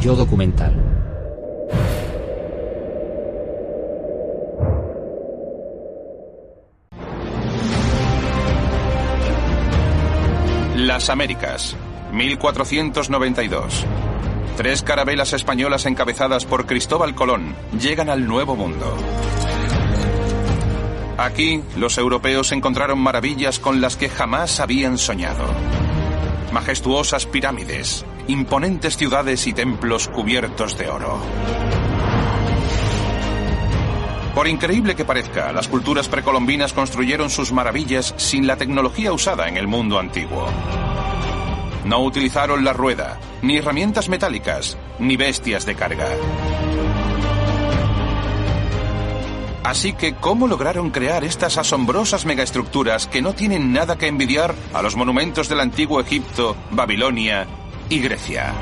Yo documental. Las Américas, 1492. Tres carabelas españolas encabezadas por Cristóbal Colón llegan al Nuevo Mundo. Aquí, los europeos encontraron maravillas con las que jamás habían soñado. Majestuosas pirámides, imponentes ciudades y templos cubiertos de oro. Por increíble que parezca, las culturas precolombinas construyeron sus maravillas sin la tecnología usada en el mundo antiguo. No utilizaron la rueda, ni herramientas metálicas, ni bestias de carga. Así que, ¿cómo lograron crear estas asombrosas megaestructuras que no tienen nada que envidiar a los monumentos del antiguo Egipto, Babilonia y Grecia?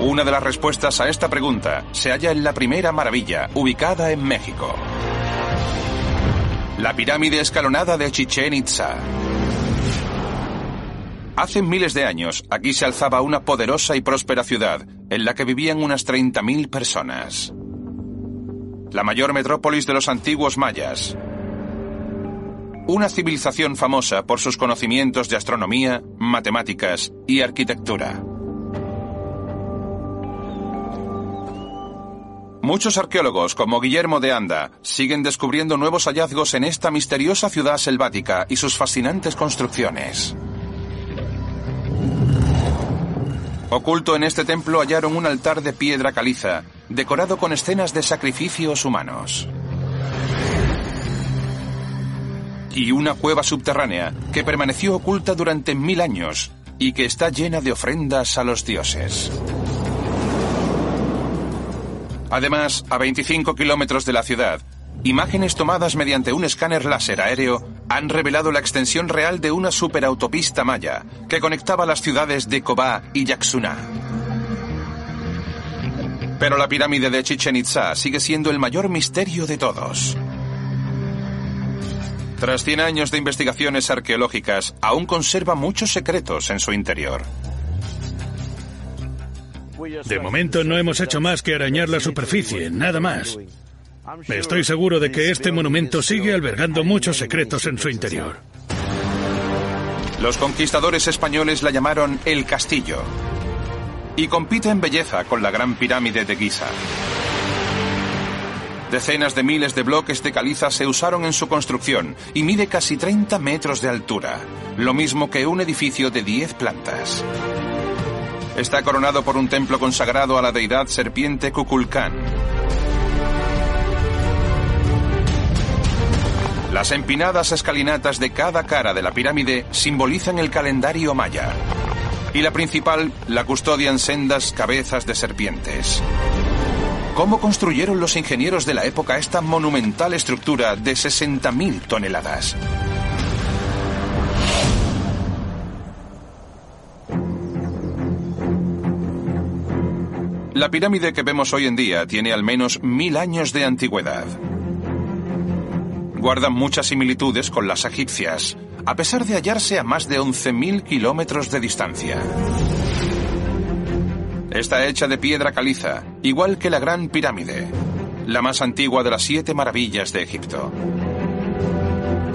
Una de las respuestas a esta pregunta se halla en la primera maravilla, ubicada en México. La pirámide escalonada de Chichen Itza. Hace miles de años, aquí se alzaba una poderosa y próspera ciudad, en la que vivían unas 30.000 personas. La mayor metrópolis de los antiguos mayas. Una civilización famosa por sus conocimientos de astronomía, matemáticas y arquitectura. Muchos arqueólogos, como Guillermo de Anda, siguen descubriendo nuevos hallazgos en esta misteriosa ciudad selvática y sus fascinantes construcciones. Oculto en este templo hallaron un altar de piedra caliza, decorado con escenas de sacrificios humanos. Y una cueva subterránea que permaneció oculta durante mil años y que está llena de ofrendas a los dioses. Además, a 25 kilómetros de la ciudad, imágenes tomadas mediante un escáner láser aéreo han revelado la extensión real de una superautopista maya que conectaba las ciudades de Cobá y Yaxuná. Pero la pirámide de Chichen Itza sigue siendo el mayor misterio de todos. Tras 100 años de investigaciones arqueológicas, aún conserva muchos secretos en su interior. De momento no hemos hecho más que arañar la superficie, nada más. Estoy seguro de que este monumento sigue albergando muchos secretos en su interior. Los conquistadores españoles la llamaron El Castillo y compite en belleza con la Gran Pirámide de Giza. Decenas de miles de bloques de caliza se usaron en su construcción y mide casi 30 metros de altura, lo mismo que un edificio de 10 plantas. Está coronado por un templo consagrado a la deidad serpiente Kukulcán. Las empinadas escalinatas de cada cara de la pirámide simbolizan el calendario maya. Y la principal la custodian sendas cabezas de serpientes. ¿Cómo construyeron los ingenieros de la época esta monumental estructura de 60.000 toneladas? La pirámide que vemos hoy en día tiene al menos mil años de antigüedad. Guarda muchas similitudes con las egipcias, a pesar de hallarse a más de 11.000 kilómetros de distancia. Está hecha de piedra caliza, igual que la Gran Pirámide, la más antigua de las siete maravillas de Egipto.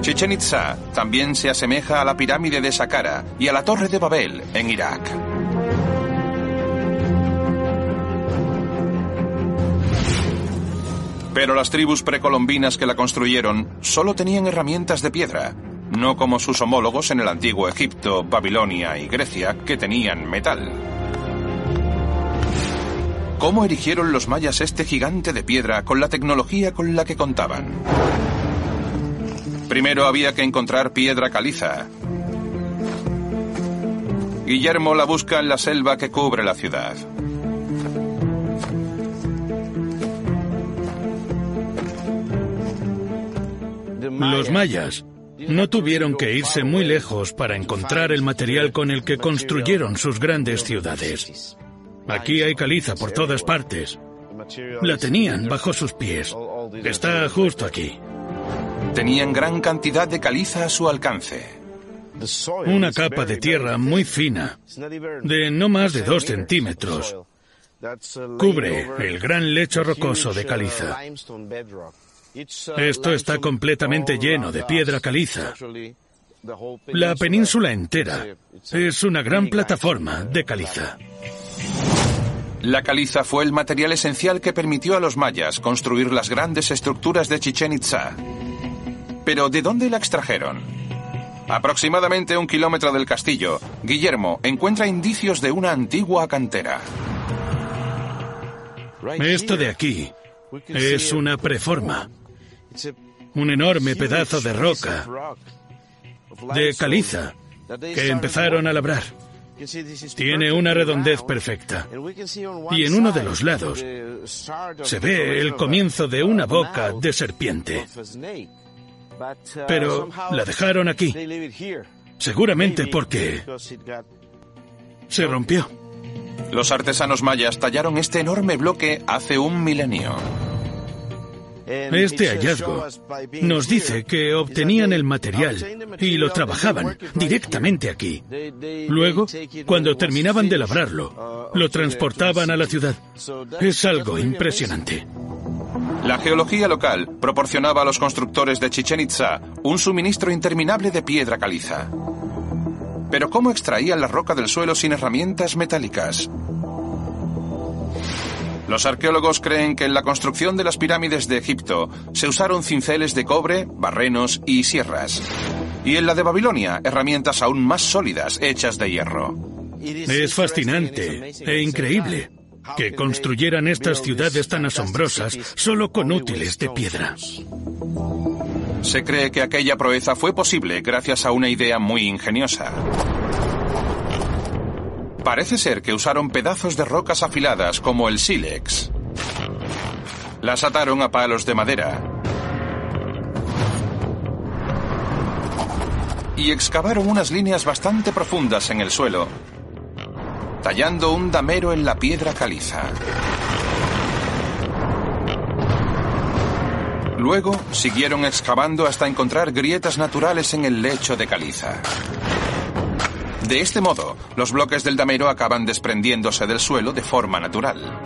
Chichen Itza también se asemeja a la pirámide de Saqqara y a la Torre de Babel en Irak. Pero las tribus precolombinas que la construyeron solo tenían herramientas de piedra, no como sus homólogos en el antiguo Egipto, Babilonia y Grecia, que tenían metal. ¿Cómo erigieron los mayas este gigante de piedra con la tecnología con la que contaban? Primero había que encontrar piedra caliza. Guillermo la busca en la selva que cubre la ciudad. Los mayas no tuvieron que irse muy lejos para encontrar el material con el que construyeron sus grandes ciudades. Aquí hay caliza por todas partes. La tenían bajo sus pies. Está justo aquí. Tenían gran cantidad de caliza a su alcance. Una capa de tierra muy fina, de no más de dos centímetros, cubre el gran lecho rocoso de caliza. Esto está completamente lleno de piedra caliza. La península entera es una gran plataforma de caliza. La caliza fue el material esencial que permitió a los mayas construir las grandes estructuras de Chichen Itza. Pero ¿de dónde la extrajeron? Aproximadamente un kilómetro del castillo, Guillermo encuentra indicios de una antigua cantera. Esto de aquí es una preforma. Un enorme pedazo de roca, de caliza, que empezaron a labrar. Tiene una redondez perfecta. Y en uno de los lados se ve el comienzo de una boca de serpiente. Pero la dejaron aquí. Seguramente porque se rompió. Los artesanos mayas tallaron este enorme bloque hace un milenio. Este hallazgo nos dice que obtenían el material y lo trabajaban directamente aquí. Luego, cuando terminaban de labrarlo, lo transportaban a la ciudad. Es algo impresionante. La geología local proporcionaba a los constructores de Chichen Itza un suministro interminable de piedra caliza. Pero ¿cómo extraían la roca del suelo sin herramientas metálicas? Los arqueólogos creen que en la construcción de las pirámides de Egipto se usaron cinceles de cobre, barrenos y sierras. Y en la de Babilonia, herramientas aún más sólidas hechas de hierro. Es fascinante e increíble que construyeran estas ciudades tan asombrosas solo con útiles de piedra. Se cree que aquella proeza fue posible gracias a una idea muy ingeniosa. Parece ser que usaron pedazos de rocas afiladas como el sílex. Las ataron a palos de madera. Y excavaron unas líneas bastante profundas en el suelo, tallando un damero en la piedra caliza. Luego siguieron excavando hasta encontrar grietas naturales en el lecho de caliza. De este modo, los bloques del damero acaban desprendiéndose del suelo de forma natural.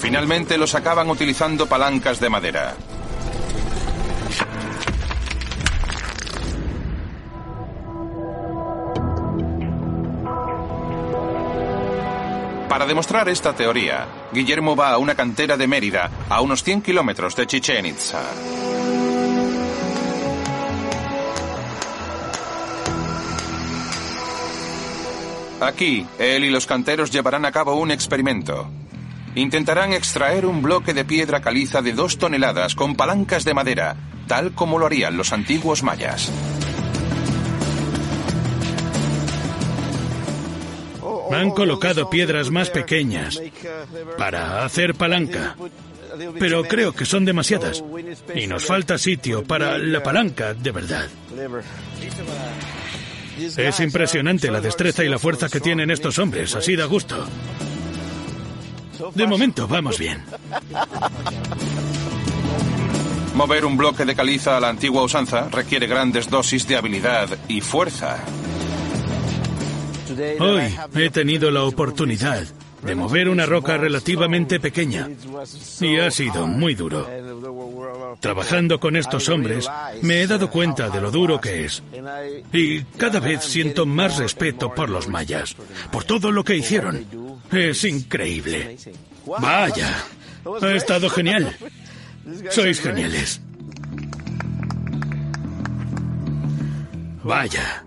Finalmente los acaban utilizando palancas de madera. Para demostrar esta teoría, Guillermo va a una cantera de Mérida, a unos 100 kilómetros de Chichen Itza. Aquí, él y los canteros llevarán a cabo un experimento. Intentarán extraer un bloque de piedra caliza de dos toneladas con palancas de madera, tal como lo harían los antiguos mayas. Han colocado piedras más pequeñas para hacer palanca, pero creo que son demasiadas y nos falta sitio para la palanca de verdad. Es impresionante la destreza y la fuerza que tienen estos hombres, así da gusto. De momento vamos bien. Mover un bloque de caliza a la antigua usanza requiere grandes dosis de habilidad y fuerza. Hoy he tenido la oportunidad de mover una roca relativamente pequeña y ha sido muy duro. Trabajando con estos hombres me he dado cuenta de lo duro que es y cada vez siento más respeto por los mayas, por todo lo que hicieron. Es increíble. Vaya, ha estado genial. Sois geniales. Vaya.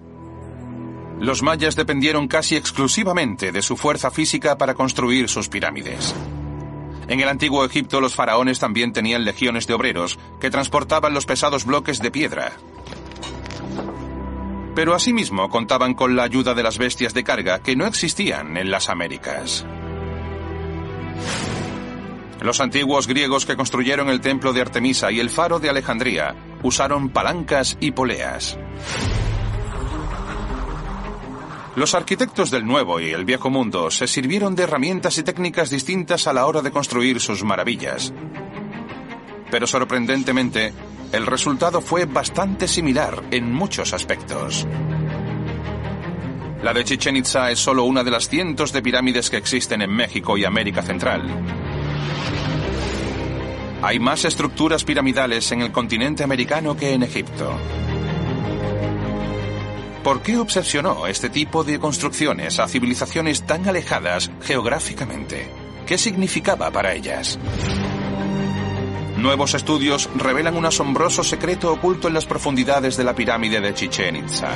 Los mayas dependieron casi exclusivamente de su fuerza física para construir sus pirámides. En el antiguo Egipto los faraones también tenían legiones de obreros que transportaban los pesados bloques de piedra. Pero asimismo contaban con la ayuda de las bestias de carga que no existían en las Américas. Los antiguos griegos que construyeron el templo de Artemisa y el faro de Alejandría usaron palancas y poleas. Los arquitectos del Nuevo y el Viejo Mundo se sirvieron de herramientas y técnicas distintas a la hora de construir sus maravillas. Pero sorprendentemente, el resultado fue bastante similar en muchos aspectos. La de Chichen Itza es solo una de las cientos de pirámides que existen en México y América Central. Hay más estructuras piramidales en el continente americano que en Egipto. ¿Por qué obsesionó este tipo de construcciones a civilizaciones tan alejadas geográficamente? ¿Qué significaba para ellas? Nuevos estudios revelan un asombroso secreto oculto en las profundidades de la pirámide de Chichen Itza.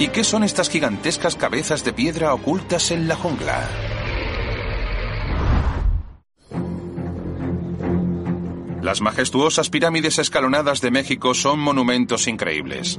¿Y qué son estas gigantescas cabezas de piedra ocultas en la jungla? Las majestuosas pirámides escalonadas de México son monumentos increíbles.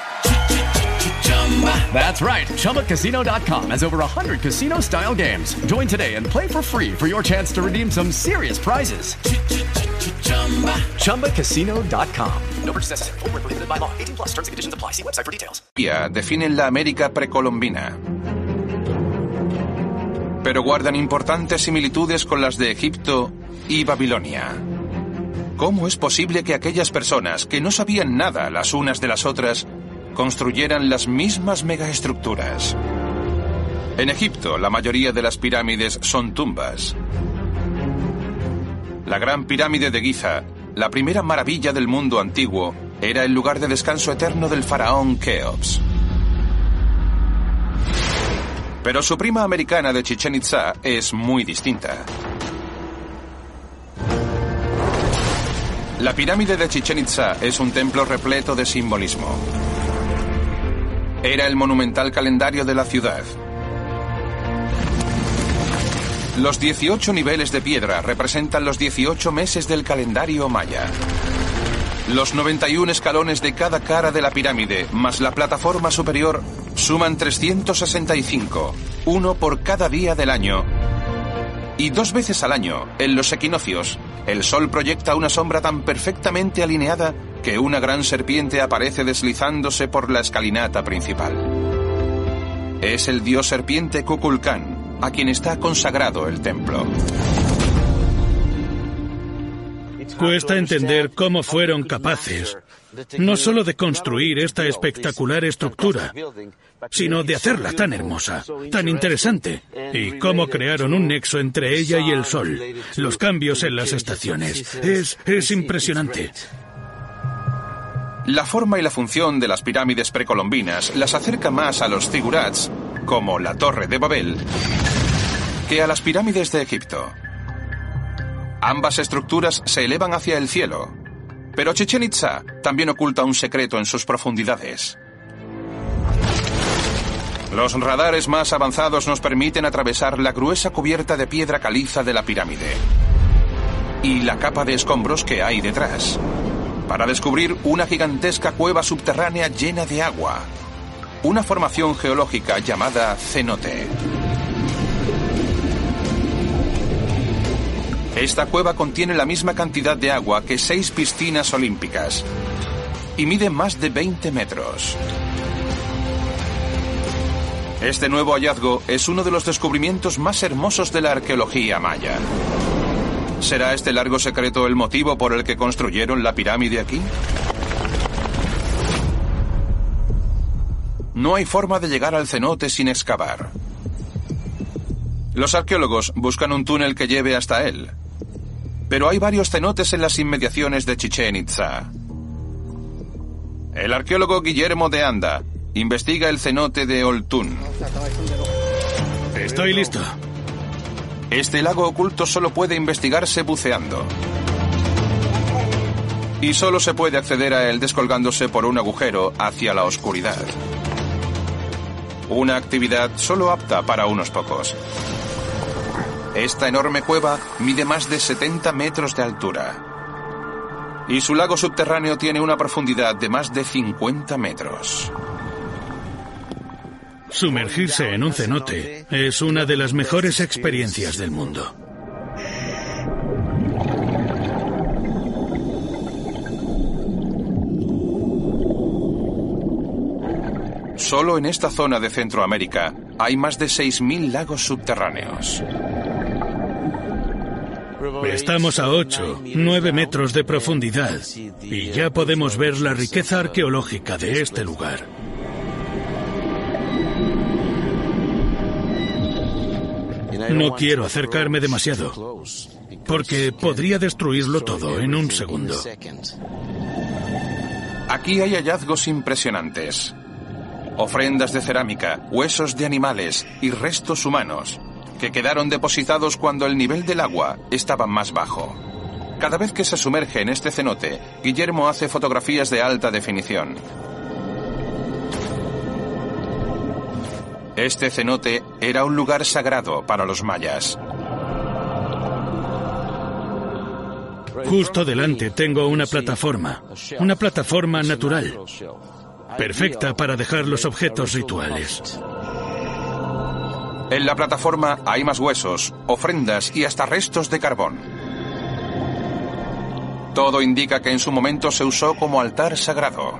That's right. ChumbaCasino.com has over 100 casino style games. Join today and play for free for your chance to redeem some serious prizes. ChumbaCasino.com. No purchase necessary. Void where prohibited by law. 18 plus terms and conditions apply. See website for details. Definen la América precolombina. Pero guardan importantes similitudes con las de Egipto y Babilonia. ¿Cómo es posible que aquellas personas que no sabían nada las unas de las otras construyeran las mismas megaestructuras? En Egipto, la mayoría de las pirámides son tumbas. La gran pirámide de Giza, la primera maravilla del mundo antiguo, era el lugar de descanso eterno del faraón Keops. Pero su prima americana de Chichen Itza es muy distinta. La pirámide de Chichen Itza es un templo repleto de simbolismo. Era el monumental calendario de la ciudad. Los 18 niveles de piedra representan los 18 meses del calendario maya. Los 91 escalones de cada cara de la pirámide, más la plataforma superior, suman 365, uno por cada día del año. Y dos veces al año, en los equinoccios, el sol proyecta una sombra tan perfectamente alineada que una gran serpiente aparece deslizándose por la escalinata principal. Es el dios serpiente Kukulcán, a quien está consagrado el templo. Cuesta entender cómo fueron capaces no solo de construir esta espectacular estructura, sino de hacerla tan hermosa, tan interesante, y cómo crearon un nexo entre ella y el Sol, los cambios en las estaciones. Es, es impresionante. La forma y la función de las pirámides precolombinas las acerca más a los zigurats, como la Torre de Babel, que a las pirámides de Egipto. Ambas estructuras se elevan hacia el cielo, pero Chichen Itza también oculta un secreto en sus profundidades. Los radares más avanzados nos permiten atravesar la gruesa cubierta de piedra caliza de la pirámide y la capa de escombros que hay detrás, para descubrir una gigantesca cueva subterránea llena de agua, una formación geológica llamada cenote. Esta cueva contiene la misma cantidad de agua que seis piscinas olímpicas. y mide más de 20 metros. Este nuevo hallazgo es uno de los descubrimientos más hermosos de la arqueología maya. ¿Será este largo secreto el motivo por el que construyeron la pirámide aquí? No hay forma de llegar al cenote sin excavar. Los arqueólogos buscan un túnel que lleve hasta él. Pero hay varios cenotes en las inmediaciones de Chichen Itza. El arqueólogo Guillermo de Anda investiga el cenote de Oltún. Estoy listo. Este lago oculto solo puede investigarse buceando. Y solo se puede acceder a él descolgándose por un agujero hacia la oscuridad. Una actividad solo apta para unos pocos. Esta enorme cueva mide más de 70 metros de altura. Y su lago subterráneo tiene una profundidad de más de 50 metros. Sumergirse en un cenote es una de las mejores experiencias del mundo. Solo en esta zona de Centroamérica hay más de 6.000 lagos subterráneos. Estamos a 8, 9 metros de profundidad y ya podemos ver la riqueza arqueológica de este lugar. No quiero acercarme demasiado, porque podría destruirlo todo en un segundo. Aquí hay hallazgos impresionantes. Ofrendas de cerámica, huesos de animales y restos humanos que quedaron depositados cuando el nivel del agua estaba más bajo. Cada vez que se sumerge en este cenote, Guillermo hace fotografías de alta definición. Este cenote era un lugar sagrado para los mayas. Justo delante tengo una plataforma, una plataforma natural, perfecta para dejar los objetos rituales. En la plataforma hay más huesos, ofrendas y hasta restos de carbón. Todo indica que en su momento se usó como altar sagrado.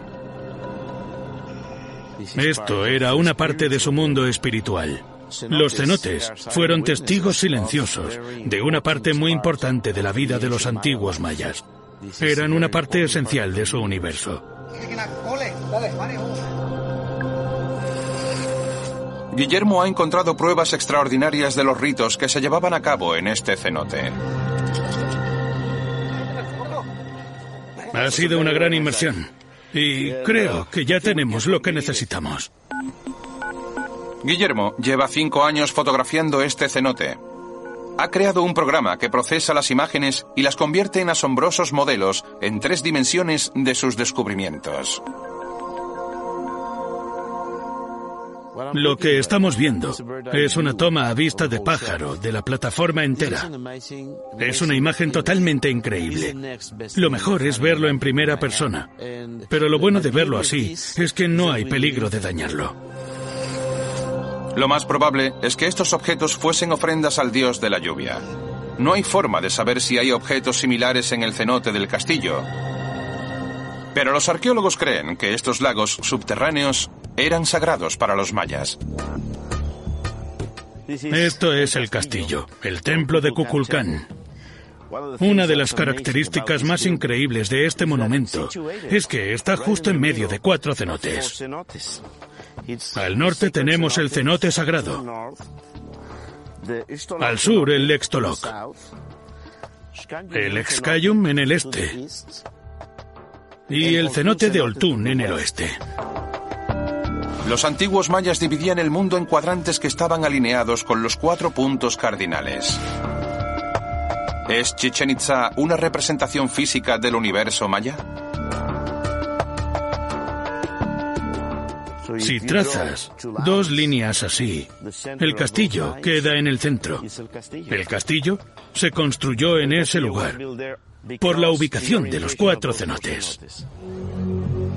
Esto era una parte de su mundo espiritual. Los cenotes fueron testigos silenciosos de una parte muy importante de la vida de los antiguos mayas. Eran una parte esencial de su universo. Guillermo ha encontrado pruebas extraordinarias de los ritos que se llevaban a cabo en este cenote. Ha sido una gran inmersión y creo que ya tenemos lo que necesitamos. Guillermo lleva cinco años fotografiando este cenote. Ha creado un programa que procesa las imágenes y las convierte en asombrosos modelos en tres dimensiones de sus descubrimientos. Lo que estamos viendo es una toma a vista de pájaro de la plataforma entera. Es una imagen totalmente increíble. Lo mejor es verlo en primera persona. Pero lo bueno de verlo así es que no hay peligro de dañarlo. Lo más probable es que estos objetos fuesen ofrendas al dios de la lluvia. No hay forma de saber si hay objetos similares en el cenote del castillo. Pero los arqueólogos creen que estos lagos subterráneos eran sagrados para los mayas. Esto es el castillo, el templo de Kukulcán. Una de las características más increíbles de este monumento es que está justo en medio de cuatro cenotes. Al norte tenemos el cenote sagrado. Al sur el Lextolok. El Excayum en el este. Y el cenote de Oltún en el oeste. Los antiguos mayas dividían el mundo en cuadrantes que estaban alineados con los cuatro puntos cardinales. ¿Es Chichen Itza una representación física del universo maya? Si trazas dos líneas así, el castillo queda en el centro. El castillo se construyó en ese lugar por la ubicación de los cuatro cenotes.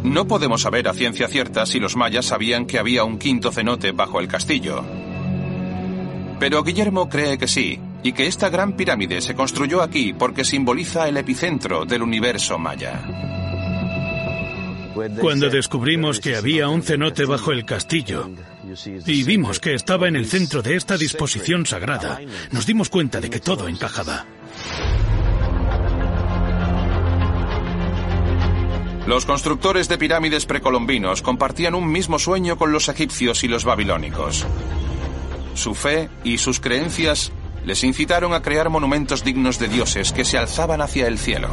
No podemos saber a ciencia cierta si los mayas sabían que había un quinto cenote bajo el castillo. Pero Guillermo cree que sí, y que esta gran pirámide se construyó aquí porque simboliza el epicentro del universo maya. Cuando descubrimos que había un cenote bajo el castillo y vimos que estaba en el centro de esta disposición sagrada, nos dimos cuenta de que todo encajaba. Los constructores de pirámides precolombinos compartían un mismo sueño con los egipcios y los babilónicos. Su fe y sus creencias les incitaron a crear monumentos dignos de dioses que se alzaban hacia el cielo.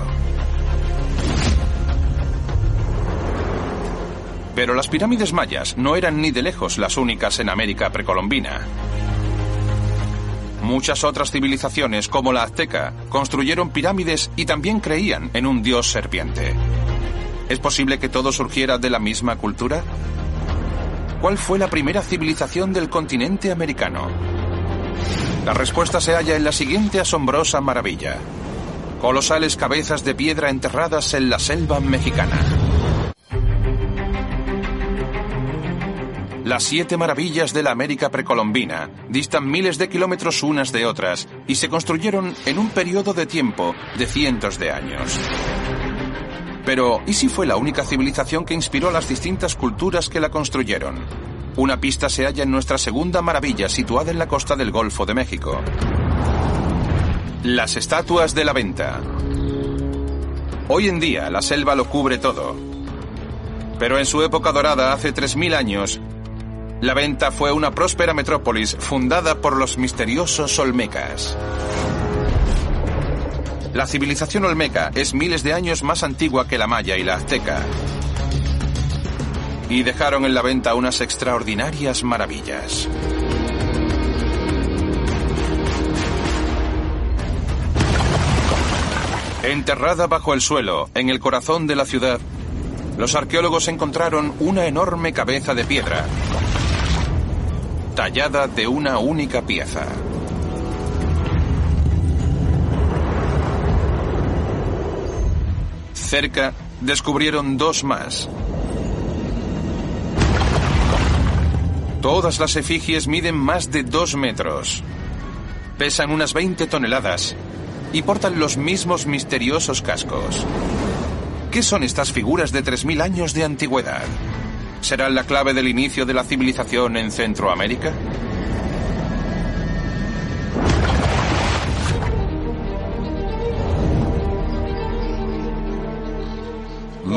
Pero las pirámides mayas no eran ni de lejos las únicas en América precolombina. Muchas otras civilizaciones, como la azteca, construyeron pirámides y también creían en un dios serpiente. ¿Es posible que todo surgiera de la misma cultura? ¿Cuál fue la primera civilización del continente americano? La respuesta se halla en la siguiente asombrosa maravilla. Colosales cabezas de piedra enterradas en la selva mexicana. Las siete maravillas de la América precolombina distan miles de kilómetros unas de otras y se construyeron en un periodo de tiempo de cientos de años. Pero, ¿y si fue la única civilización que inspiró a las distintas culturas que la construyeron? Una pista se halla en nuestra segunda maravilla situada en la costa del Golfo de México. Las estatuas de la venta. Hoy en día la selva lo cubre todo. Pero en su época dorada, hace 3.000 años, la venta fue una próspera metrópolis fundada por los misteriosos olmecas. La civilización olmeca es miles de años más antigua que la maya y la azteca. Y dejaron en la venta unas extraordinarias maravillas. Enterrada bajo el suelo, en el corazón de la ciudad, los arqueólogos encontraron una enorme cabeza de piedra, tallada de una única pieza. Cerca descubrieron dos más. Todas las efigies miden más de dos metros. Pesan unas 20 toneladas y portan los mismos misteriosos cascos. ¿Qué son estas figuras de 3.000 años de antigüedad? ¿Serán la clave del inicio de la civilización en Centroamérica?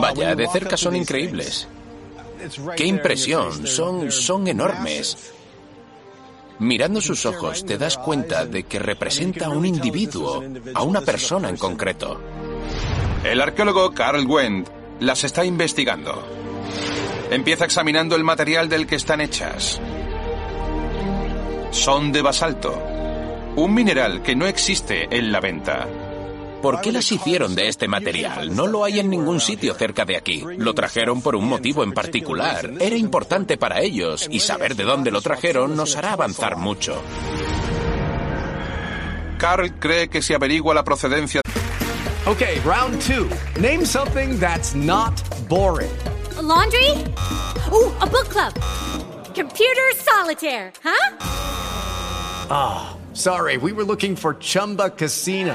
Vaya, de cerca son increíbles. ¡Qué impresión! Son, son enormes. Mirando sus ojos te das cuenta de que representa a un individuo, a una persona en concreto. El arqueólogo Carl Wendt las está investigando. Empieza examinando el material del que están hechas. Son de basalto, un mineral que no existe en la venta. ¿Por qué las hicieron de este material? No lo hay en ningún sitio cerca de aquí. Lo trajeron por un motivo en particular. Era importante para ellos y saber de dónde lo trajeron nos hará avanzar mucho. Carl cree que se averigua la procedencia. Okay, round two. Name something that's not boring. A laundry? Ooh, a book club. Computer solitaire, huh? Ah, sorry, we were looking for Chumba Casino.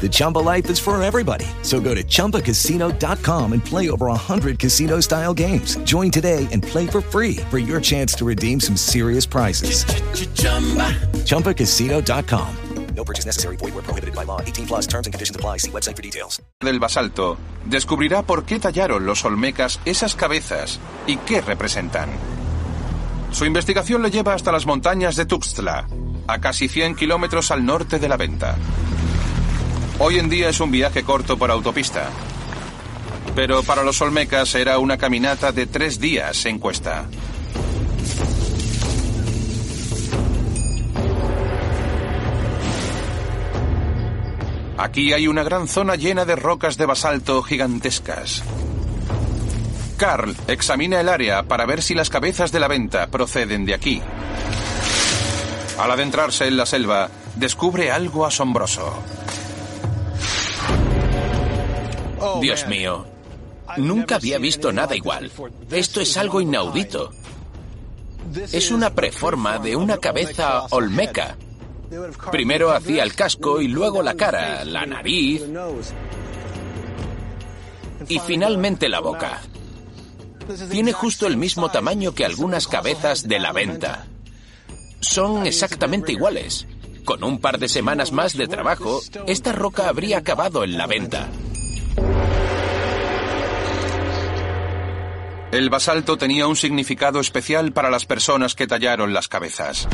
The Chumba life is for everybody. So go to ChumbaCasino.com and play over 100 casino style games. Join today and play for free for your chance to redeem some serious prizes. ChumbaCasino.com. No purchase necessary. Void where prohibited by law. 18 plus terms and conditions apply. See website for details. del basalto, descubrirá por qué tallaron los olmecas esas cabezas y qué representan. Su investigación le lleva hasta las montañas de Tuxtla, a casi 100 kilómetros al norte de la venta. Hoy en día es un viaje corto por autopista, pero para los olmecas era una caminata de tres días en cuesta. Aquí hay una gran zona llena de rocas de basalto gigantescas. Carl examina el área para ver si las cabezas de la venta proceden de aquí. Al adentrarse en la selva, descubre algo asombroso. Dios mío, nunca había visto nada igual. Esto es algo inaudito. Es una preforma de una cabeza olmeca. Primero hacía el casco y luego la cara, la nariz y finalmente la boca. Tiene justo el mismo tamaño que algunas cabezas de la venta. Son exactamente iguales. Con un par de semanas más de trabajo, esta roca habría acabado en la venta. El basalto tenía un significado especial para las personas que tallaron las cabezas.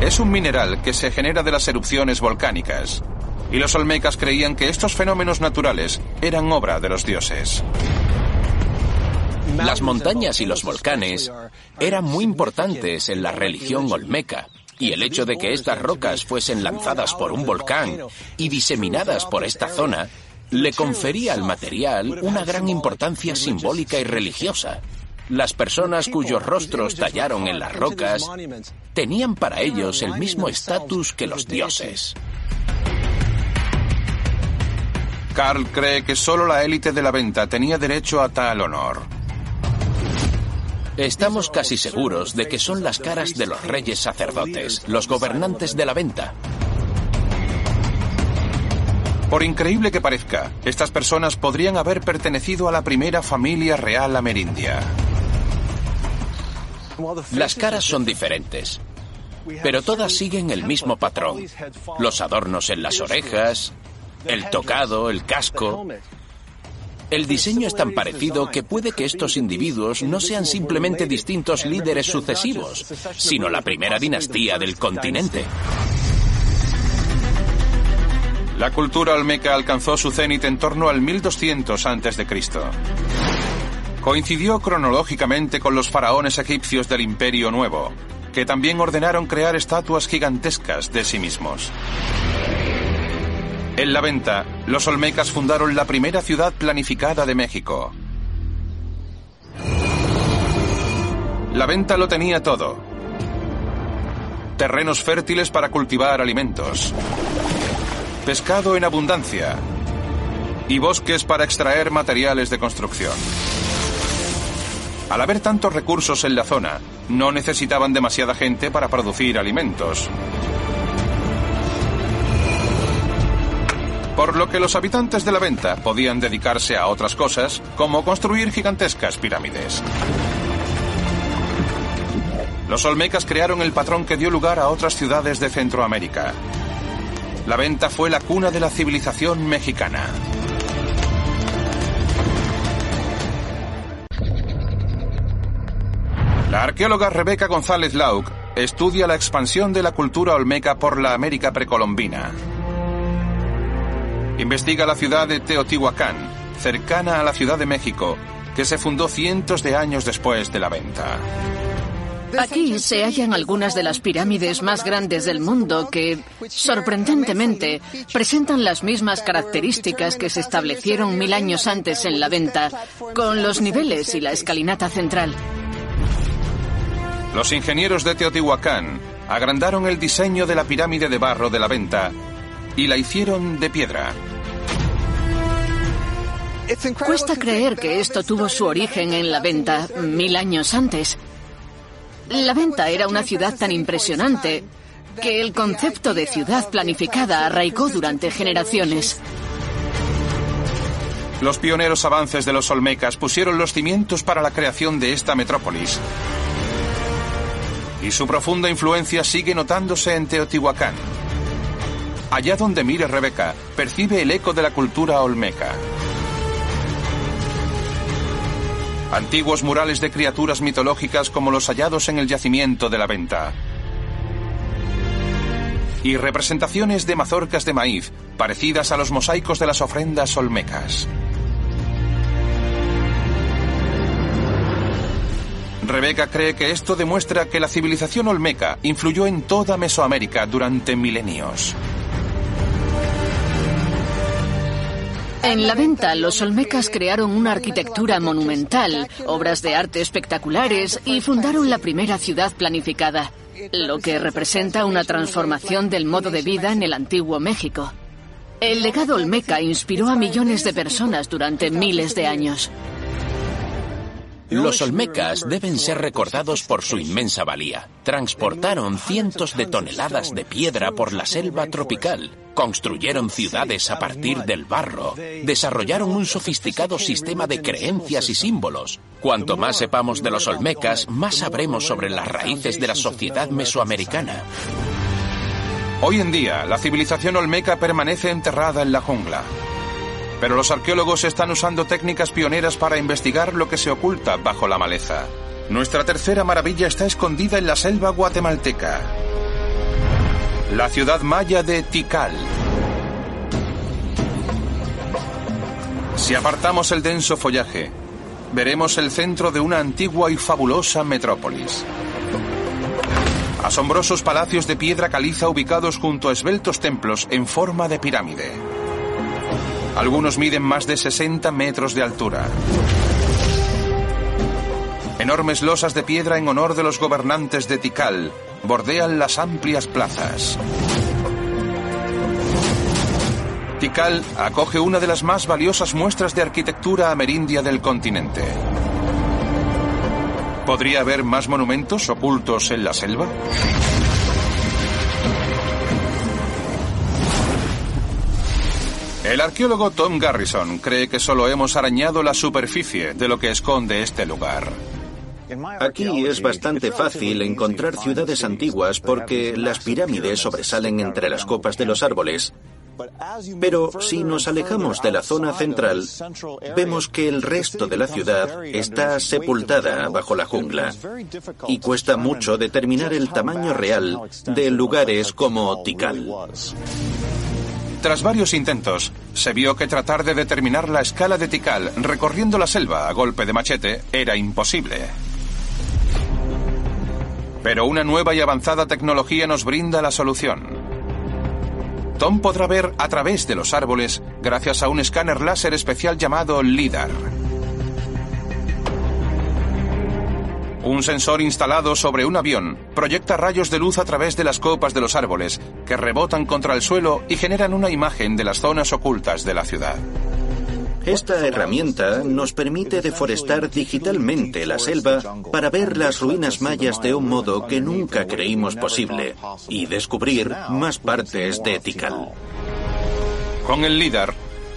Es un mineral que se genera de las erupciones volcánicas, y los olmecas creían que estos fenómenos naturales eran obra de los dioses. Las montañas y los volcanes eran muy importantes en la religión olmeca, y el hecho de que estas rocas fuesen lanzadas por un volcán y diseminadas por esta zona le confería al material una gran importancia simbólica y religiosa. Las personas cuyos rostros tallaron en las rocas tenían para ellos el mismo estatus que los dioses. Carl cree que solo la élite de la venta tenía derecho a tal honor. Estamos casi seguros de que son las caras de los reyes sacerdotes, los gobernantes de la venta. Por increíble que parezca, estas personas podrían haber pertenecido a la primera familia real amerindia. Las caras son diferentes, pero todas siguen el mismo patrón. Los adornos en las orejas, el tocado, el casco. El diseño es tan parecido que puede que estos individuos no sean simplemente distintos líderes sucesivos, sino la primera dinastía del continente. La cultura olmeca alcanzó su cenit en torno al 1200 a.C. Coincidió cronológicamente con los faraones egipcios del Imperio Nuevo, que también ordenaron crear estatuas gigantescas de sí mismos. En la venta, los olmecas fundaron la primera ciudad planificada de México. La venta lo tenía todo. Terrenos fértiles para cultivar alimentos. Pescado en abundancia. Y bosques para extraer materiales de construcción. Al haber tantos recursos en la zona, no necesitaban demasiada gente para producir alimentos. por lo que los habitantes de la venta podían dedicarse a otras cosas, como construir gigantescas pirámides. Los olmecas crearon el patrón que dio lugar a otras ciudades de Centroamérica. La venta fue la cuna de la civilización mexicana. La arqueóloga Rebeca González Lauk estudia la expansión de la cultura olmeca por la América precolombina. Investiga la ciudad de Teotihuacán, cercana a la Ciudad de México, que se fundó cientos de años después de la venta. Aquí se hallan algunas de las pirámides más grandes del mundo que, sorprendentemente, presentan las mismas características que se establecieron mil años antes en la venta, con los niveles y la escalinata central. Los ingenieros de Teotihuacán agrandaron el diseño de la pirámide de barro de la venta y la hicieron de piedra. Cuesta creer que esto tuvo su origen en la venta mil años antes. La venta era una ciudad tan impresionante que el concepto de ciudad planificada arraigó durante generaciones. Los pioneros avances de los Olmecas pusieron los cimientos para la creación de esta metrópolis. Y su profunda influencia sigue notándose en Teotihuacán. Allá donde mire Rebeca, percibe el eco de la cultura olmeca. Antiguos murales de criaturas mitológicas como los hallados en el yacimiento de la venta. Y representaciones de mazorcas de maíz, parecidas a los mosaicos de las ofrendas olmecas. Rebeca cree que esto demuestra que la civilización olmeca influyó en toda Mesoamérica durante milenios. En la venta, los olmecas crearon una arquitectura monumental, obras de arte espectaculares y fundaron la primera ciudad planificada, lo que representa una transformación del modo de vida en el antiguo México. El legado olmeca inspiró a millones de personas durante miles de años. Los olmecas deben ser recordados por su inmensa valía. Transportaron cientos de toneladas de piedra por la selva tropical, construyeron ciudades a partir del barro, desarrollaron un sofisticado sistema de creencias y símbolos. Cuanto más sepamos de los olmecas, más sabremos sobre las raíces de la sociedad mesoamericana. Hoy en día, la civilización olmeca permanece enterrada en la jungla. Pero los arqueólogos están usando técnicas pioneras para investigar lo que se oculta bajo la maleza. Nuestra tercera maravilla está escondida en la selva guatemalteca. La ciudad maya de Tikal. Si apartamos el denso follaje, veremos el centro de una antigua y fabulosa metrópolis. Asombrosos palacios de piedra caliza ubicados junto a esbeltos templos en forma de pirámide. Algunos miden más de 60 metros de altura. Enormes losas de piedra en honor de los gobernantes de Tikal bordean las amplias plazas. Tikal acoge una de las más valiosas muestras de arquitectura amerindia del continente. ¿Podría haber más monumentos ocultos en la selva? El arqueólogo Tom Garrison cree que solo hemos arañado la superficie de lo que esconde este lugar. Aquí es bastante fácil encontrar ciudades antiguas porque las pirámides sobresalen entre las copas de los árboles. Pero si nos alejamos de la zona central, vemos que el resto de la ciudad está sepultada bajo la jungla y cuesta mucho determinar el tamaño real de lugares como Tikal. Tras varios intentos, se vio que tratar de determinar la escala de Tikal recorriendo la selva a golpe de machete era imposible. Pero una nueva y avanzada tecnología nos brinda la solución. Tom podrá ver a través de los árboles gracias a un escáner láser especial llamado LIDAR. Un sensor instalado sobre un avión proyecta rayos de luz a través de las copas de los árboles que rebotan contra el suelo y generan una imagen de las zonas ocultas de la ciudad. Esta herramienta nos permite deforestar digitalmente la selva para ver las ruinas mayas de un modo que nunca creímos posible y descubrir más partes de Tikal. Con el LIDAR,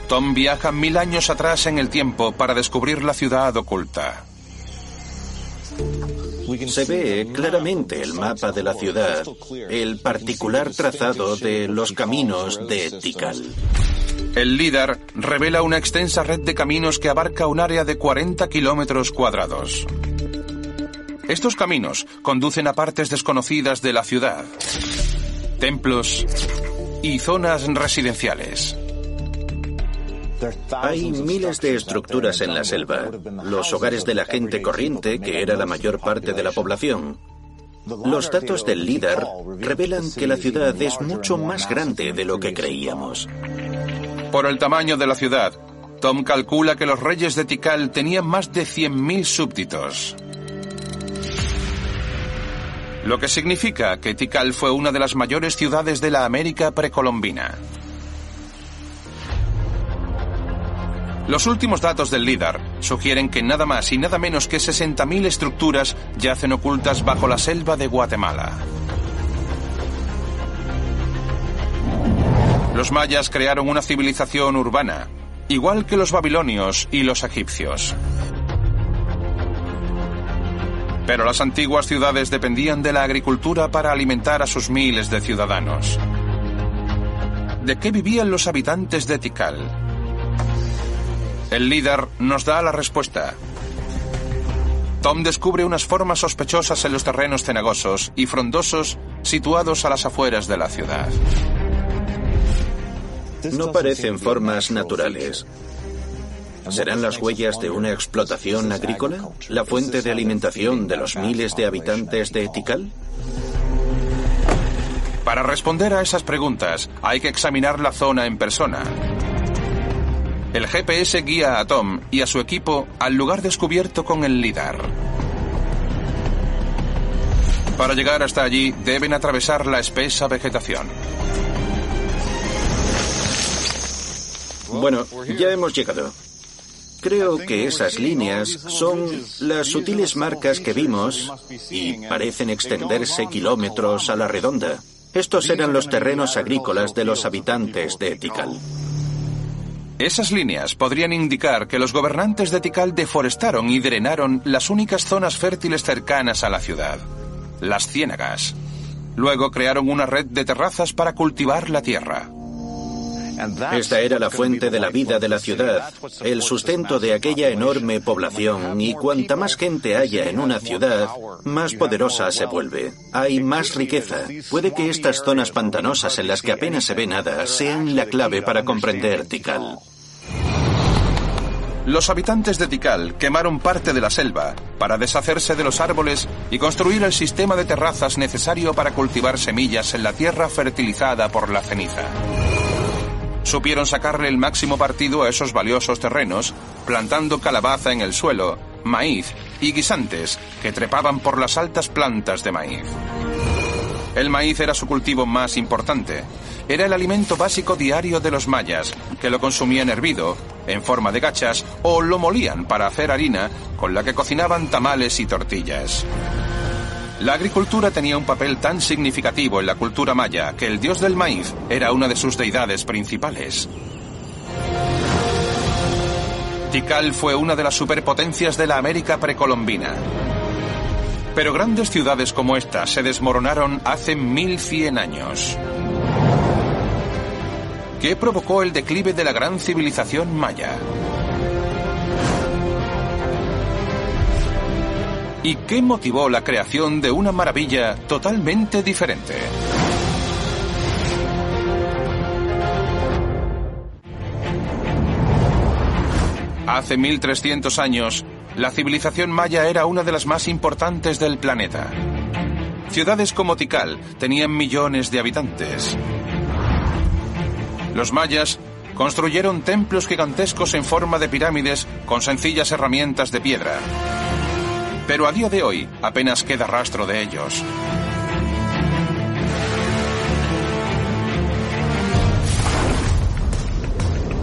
Tom viaja mil años atrás en el tiempo para descubrir la ciudad oculta. Se ve claramente el mapa de la ciudad, el particular trazado de los caminos de Tikal. El LIDAR revela una extensa red de caminos que abarca un área de 40 kilómetros cuadrados. Estos caminos conducen a partes desconocidas de la ciudad, templos y zonas residenciales. Hay miles de estructuras en la selva, los hogares de la gente corriente, que era la mayor parte de la población. Los datos del líder revelan que la ciudad es mucho más grande de lo que creíamos. Por el tamaño de la ciudad, Tom calcula que los reyes de Tikal tenían más de 100.000 súbditos. Lo que significa que Tikal fue una de las mayores ciudades de la América precolombina. Los últimos datos del LIDAR sugieren que nada más y nada menos que 60.000 estructuras yacen ocultas bajo la selva de Guatemala. Los mayas crearon una civilización urbana, igual que los babilonios y los egipcios. Pero las antiguas ciudades dependían de la agricultura para alimentar a sus miles de ciudadanos. ¿De qué vivían los habitantes de Tikal? El líder nos da la respuesta. Tom descubre unas formas sospechosas en los terrenos cenagosos y frondosos situados a las afueras de la ciudad. No parecen formas naturales. ¿Serán las huellas de una explotación agrícola? ¿La fuente de alimentación de los miles de habitantes de Tikal? Para responder a esas preguntas hay que examinar la zona en persona. El GPS guía a Tom y a su equipo al lugar descubierto con el LIDAR. Para llegar hasta allí deben atravesar la espesa vegetación. Bueno, ya hemos llegado. Creo que esas líneas son las sutiles marcas que vimos y parecen extenderse kilómetros a la redonda. Estos eran los terrenos agrícolas de los habitantes de Tikal. Esas líneas podrían indicar que los gobernantes de Tikal deforestaron y drenaron las únicas zonas fértiles cercanas a la ciudad, las ciénagas. Luego crearon una red de terrazas para cultivar la tierra. Esta era la fuente de la vida de la ciudad, el sustento de aquella enorme población y cuanta más gente haya en una ciudad, más poderosa se vuelve. Hay más riqueza. Puede que estas zonas pantanosas en las que apenas se ve nada sean la clave para comprender Tikal. Los habitantes de Tikal quemaron parte de la selva para deshacerse de los árboles y construir el sistema de terrazas necesario para cultivar semillas en la tierra fertilizada por la ceniza supieron sacarle el máximo partido a esos valiosos terrenos, plantando calabaza en el suelo, maíz y guisantes que trepaban por las altas plantas de maíz. El maíz era su cultivo más importante. Era el alimento básico diario de los mayas, que lo consumían hervido, en forma de gachas, o lo molían para hacer harina, con la que cocinaban tamales y tortillas. La agricultura tenía un papel tan significativo en la cultura maya que el dios del maíz era una de sus deidades principales. Tikal fue una de las superpotencias de la América precolombina. Pero grandes ciudades como esta se desmoronaron hace 1100 años. ¿Qué provocó el declive de la gran civilización maya? ¿Y qué motivó la creación de una maravilla totalmente diferente? Hace 1300 años, la civilización maya era una de las más importantes del planeta. Ciudades como Tikal tenían millones de habitantes. Los mayas construyeron templos gigantescos en forma de pirámides con sencillas herramientas de piedra pero a día de hoy apenas queda rastro de ellos.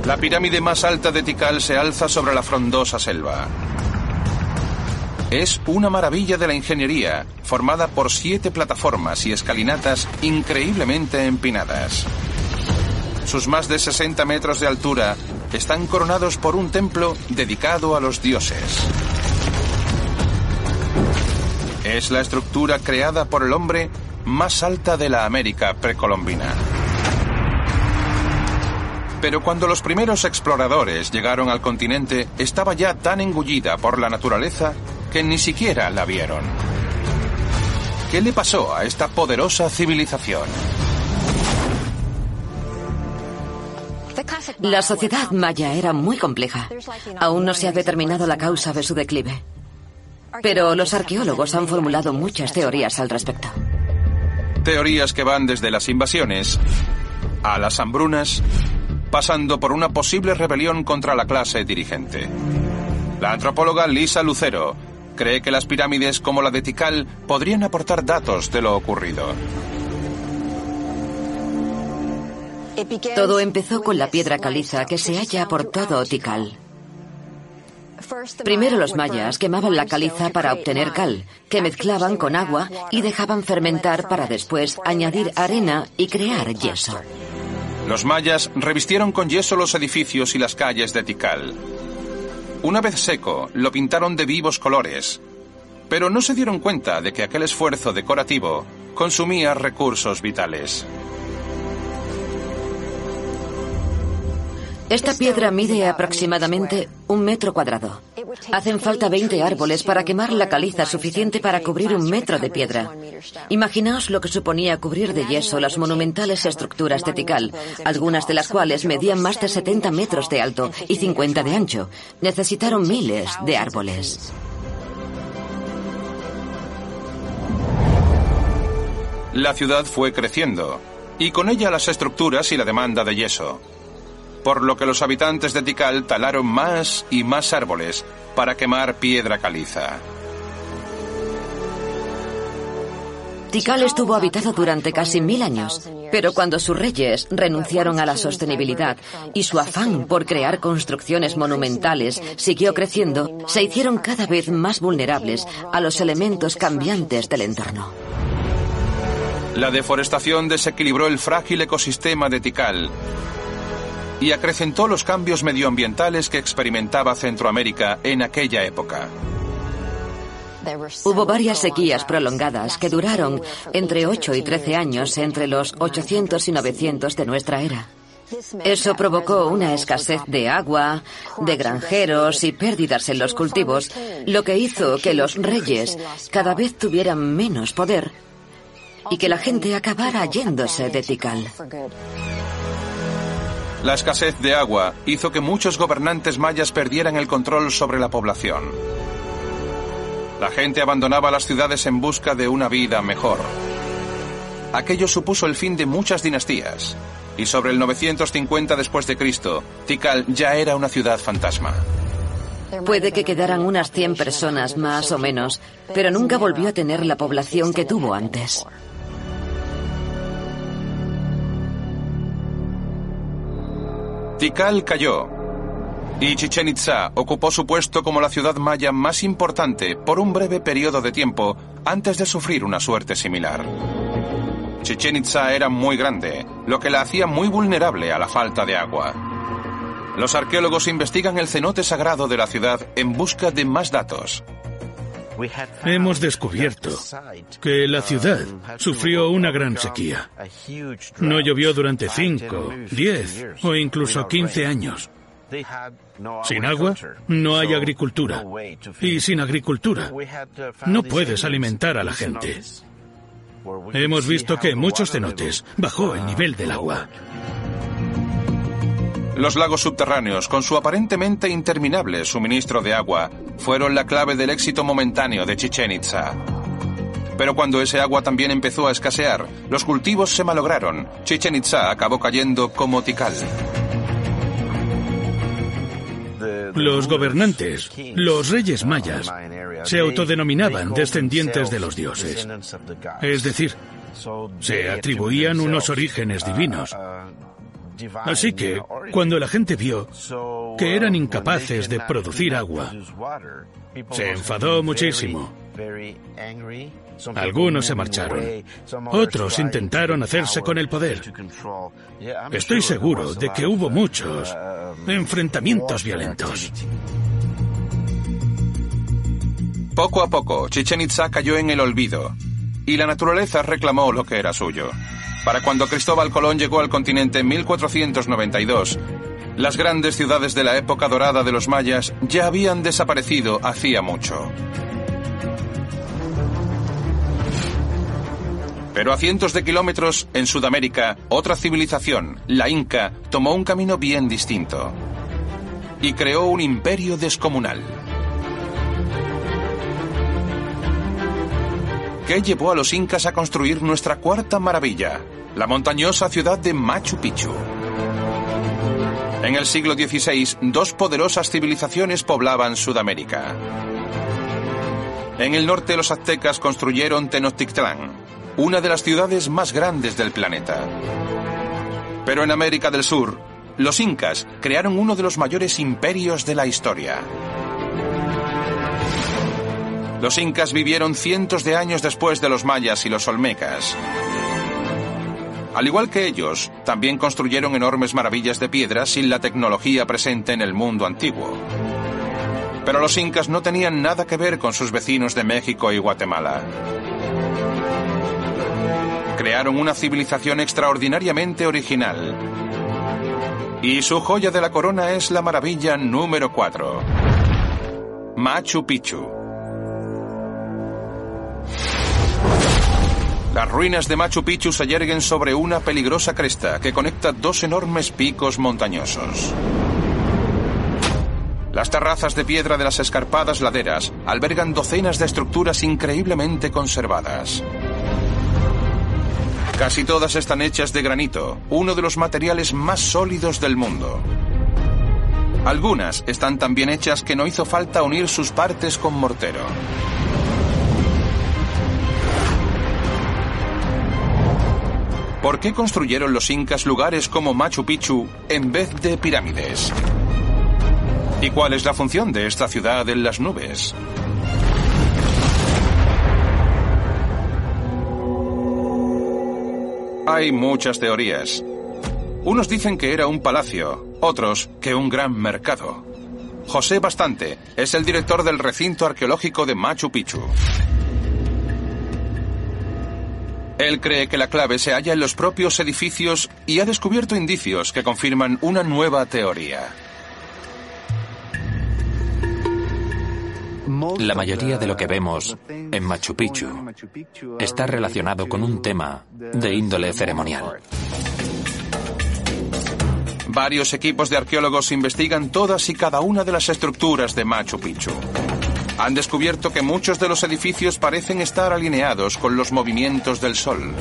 La pirámide más alta de Tikal se alza sobre la frondosa selva. Es una maravilla de la ingeniería, formada por siete plataformas y escalinatas increíblemente empinadas. Sus más de 60 metros de altura están coronados por un templo dedicado a los dioses. Es la estructura creada por el hombre más alta de la América precolombina. Pero cuando los primeros exploradores llegaron al continente, estaba ya tan engullida por la naturaleza que ni siquiera la vieron. ¿Qué le pasó a esta poderosa civilización? La sociedad maya era muy compleja. Aún no se ha determinado la causa de su declive. Pero los arqueólogos han formulado muchas teorías al respecto. Teorías que van desde las invasiones a las hambrunas, pasando por una posible rebelión contra la clase dirigente. La antropóloga Lisa Lucero cree que las pirámides como la de Tikal podrían aportar datos de lo ocurrido. Todo empezó con la piedra caliza que se halla por todo Tikal. Primero los mayas quemaban la caliza para obtener cal, que mezclaban con agua y dejaban fermentar para después añadir arena y crear yeso. Los mayas revistieron con yeso los edificios y las calles de Tikal. Una vez seco, lo pintaron de vivos colores, pero no se dieron cuenta de que aquel esfuerzo decorativo consumía recursos vitales. Esta piedra mide aproximadamente un metro cuadrado. Hacen falta 20 árboles para quemar la caliza suficiente para cubrir un metro de piedra. Imaginaos lo que suponía cubrir de yeso las monumentales estructuras de Tikal, algunas de las cuales medían más de 70 metros de alto y 50 de ancho. Necesitaron miles de árboles. La ciudad fue creciendo, y con ella las estructuras y la demanda de yeso. Por lo que los habitantes de Tikal talaron más y más árboles para quemar piedra caliza. Tikal estuvo habitado durante casi mil años, pero cuando sus reyes renunciaron a la sostenibilidad y su afán por crear construcciones monumentales siguió creciendo, se hicieron cada vez más vulnerables a los elementos cambiantes del entorno. La deforestación desequilibró el frágil ecosistema de Tikal y acrecentó los cambios medioambientales que experimentaba Centroamérica en aquella época. Hubo varias sequías prolongadas que duraron entre 8 y 13 años entre los 800 y 900 de nuestra era. Eso provocó una escasez de agua, de granjeros y pérdidas en los cultivos, lo que hizo que los reyes cada vez tuvieran menos poder y que la gente acabara yéndose de Tikal. La escasez de agua hizo que muchos gobernantes mayas perdieran el control sobre la población. La gente abandonaba las ciudades en busca de una vida mejor. Aquello supuso el fin de muchas dinastías. Y sobre el 950 después de Cristo, Tikal ya era una ciudad fantasma. Puede que quedaran unas 100 personas más o menos, pero nunca volvió a tener la población que tuvo antes. Tikal cayó y Chichen Itza ocupó su puesto como la ciudad maya más importante por un breve periodo de tiempo antes de sufrir una suerte similar. Chichen Itza era muy grande, lo que la hacía muy vulnerable a la falta de agua. Los arqueólogos investigan el cenote sagrado de la ciudad en busca de más datos. Hemos descubierto que la ciudad sufrió una gran sequía. No llovió durante 5, 10 o incluso 15 años. Sin agua no hay agricultura. Y sin agricultura no puedes alimentar a la gente. Hemos visto que en muchos cenotes bajó el nivel del agua. Los lagos subterráneos, con su aparentemente interminable suministro de agua, fueron la clave del éxito momentáneo de Chichen Itza. Pero cuando ese agua también empezó a escasear, los cultivos se malograron. Chichen Itza acabó cayendo como Tikal. Los gobernantes, los reyes mayas, se autodenominaban descendientes de los dioses. Es decir, se atribuían unos orígenes divinos. Así que, cuando la gente vio que eran incapaces de producir agua, se enfadó muchísimo. Algunos se marcharon. Otros intentaron hacerse con el poder. Estoy seguro de que hubo muchos enfrentamientos violentos. Poco a poco, Chichen Itza cayó en el olvido y la naturaleza reclamó lo que era suyo. Para cuando Cristóbal Colón llegó al continente en 1492, las grandes ciudades de la época dorada de los mayas ya habían desaparecido hacía mucho. Pero a cientos de kilómetros en Sudamérica, otra civilización, la Inca, tomó un camino bien distinto y creó un imperio descomunal. que llevó a los incas a construir nuestra cuarta maravilla, la montañosa ciudad de Machu Picchu. En el siglo XVI, dos poderosas civilizaciones poblaban Sudamérica. En el norte los aztecas construyeron Tenochtitlán, una de las ciudades más grandes del planeta. Pero en América del Sur, los incas crearon uno de los mayores imperios de la historia. Los incas vivieron cientos de años después de los mayas y los olmecas. Al igual que ellos, también construyeron enormes maravillas de piedra sin la tecnología presente en el mundo antiguo. Pero los incas no tenían nada que ver con sus vecinos de México y Guatemala. Crearon una civilización extraordinariamente original. Y su joya de la corona es la maravilla número 4. Machu Picchu. Las ruinas de Machu Picchu se yerguen sobre una peligrosa cresta que conecta dos enormes picos montañosos. Las terrazas de piedra de las escarpadas laderas albergan docenas de estructuras increíblemente conservadas. Casi todas están hechas de granito, uno de los materiales más sólidos del mundo. Algunas están tan bien hechas que no hizo falta unir sus partes con mortero. ¿Por qué construyeron los incas lugares como Machu Picchu en vez de pirámides? ¿Y cuál es la función de esta ciudad en las nubes? Hay muchas teorías. Unos dicen que era un palacio, otros que un gran mercado. José Bastante es el director del recinto arqueológico de Machu Picchu. Él cree que la clave se halla en los propios edificios y ha descubierto indicios que confirman una nueva teoría. La mayoría de lo que vemos en Machu Picchu está relacionado con un tema de índole ceremonial. Varios equipos de arqueólogos investigan todas y cada una de las estructuras de Machu Picchu. Han descubierto que muchos de los edificios parecen estar alineados con los movimientos del sol.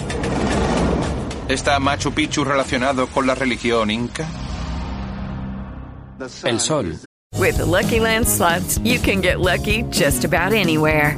¿Está Machu Picchu relacionado con la religión inca? El sol With the Lucky Land slots, you can get lucky just about anywhere.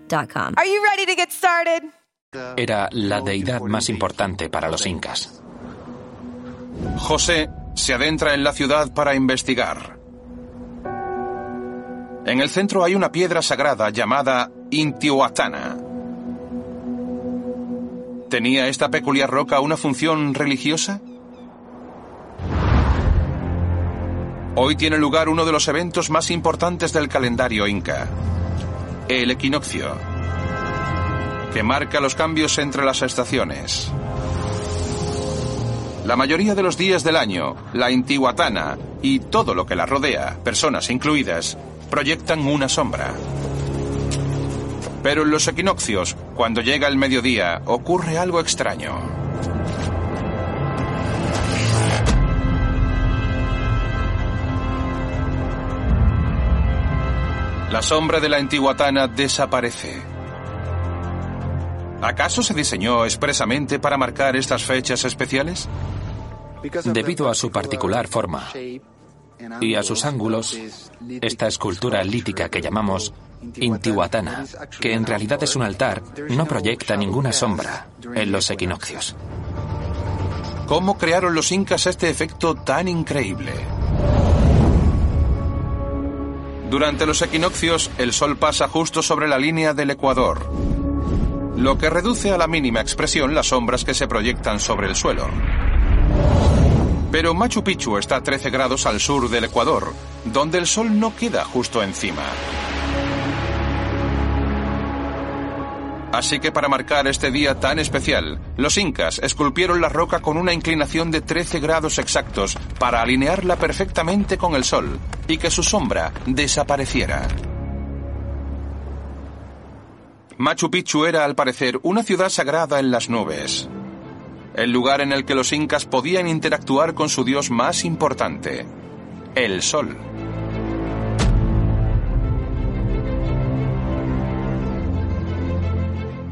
Are you ready to get started? Era la deidad más importante para los incas. José se adentra en la ciudad para investigar. En el centro hay una piedra sagrada llamada Intihuatana. ¿Tenía esta peculiar roca una función religiosa? Hoy tiene lugar uno de los eventos más importantes del calendario inca, el equinoccio, que marca los cambios entre las estaciones. La mayoría de los días del año, la Intihuatana y todo lo que la rodea, personas incluidas, proyectan una sombra. Pero en los equinoccios, cuando llega el mediodía, ocurre algo extraño. La sombra de la Intihuatana desaparece. ¿Acaso se diseñó expresamente para marcar estas fechas especiales? Debido a su particular forma y a sus ángulos, esta escultura lítica que llamamos Intihuatana, que en realidad es un altar, no proyecta ninguna sombra en los equinoccios. ¿Cómo crearon los incas este efecto tan increíble? Durante los equinoccios, el Sol pasa justo sobre la línea del ecuador, lo que reduce a la mínima expresión las sombras que se proyectan sobre el suelo. Pero Machu Picchu está a 13 grados al sur del ecuador, donde el Sol no queda justo encima. Así que para marcar este día tan especial, los incas esculpieron la roca con una inclinación de 13 grados exactos para alinearla perfectamente con el sol y que su sombra desapareciera. Machu Picchu era, al parecer, una ciudad sagrada en las nubes. El lugar en el que los incas podían interactuar con su dios más importante, el sol.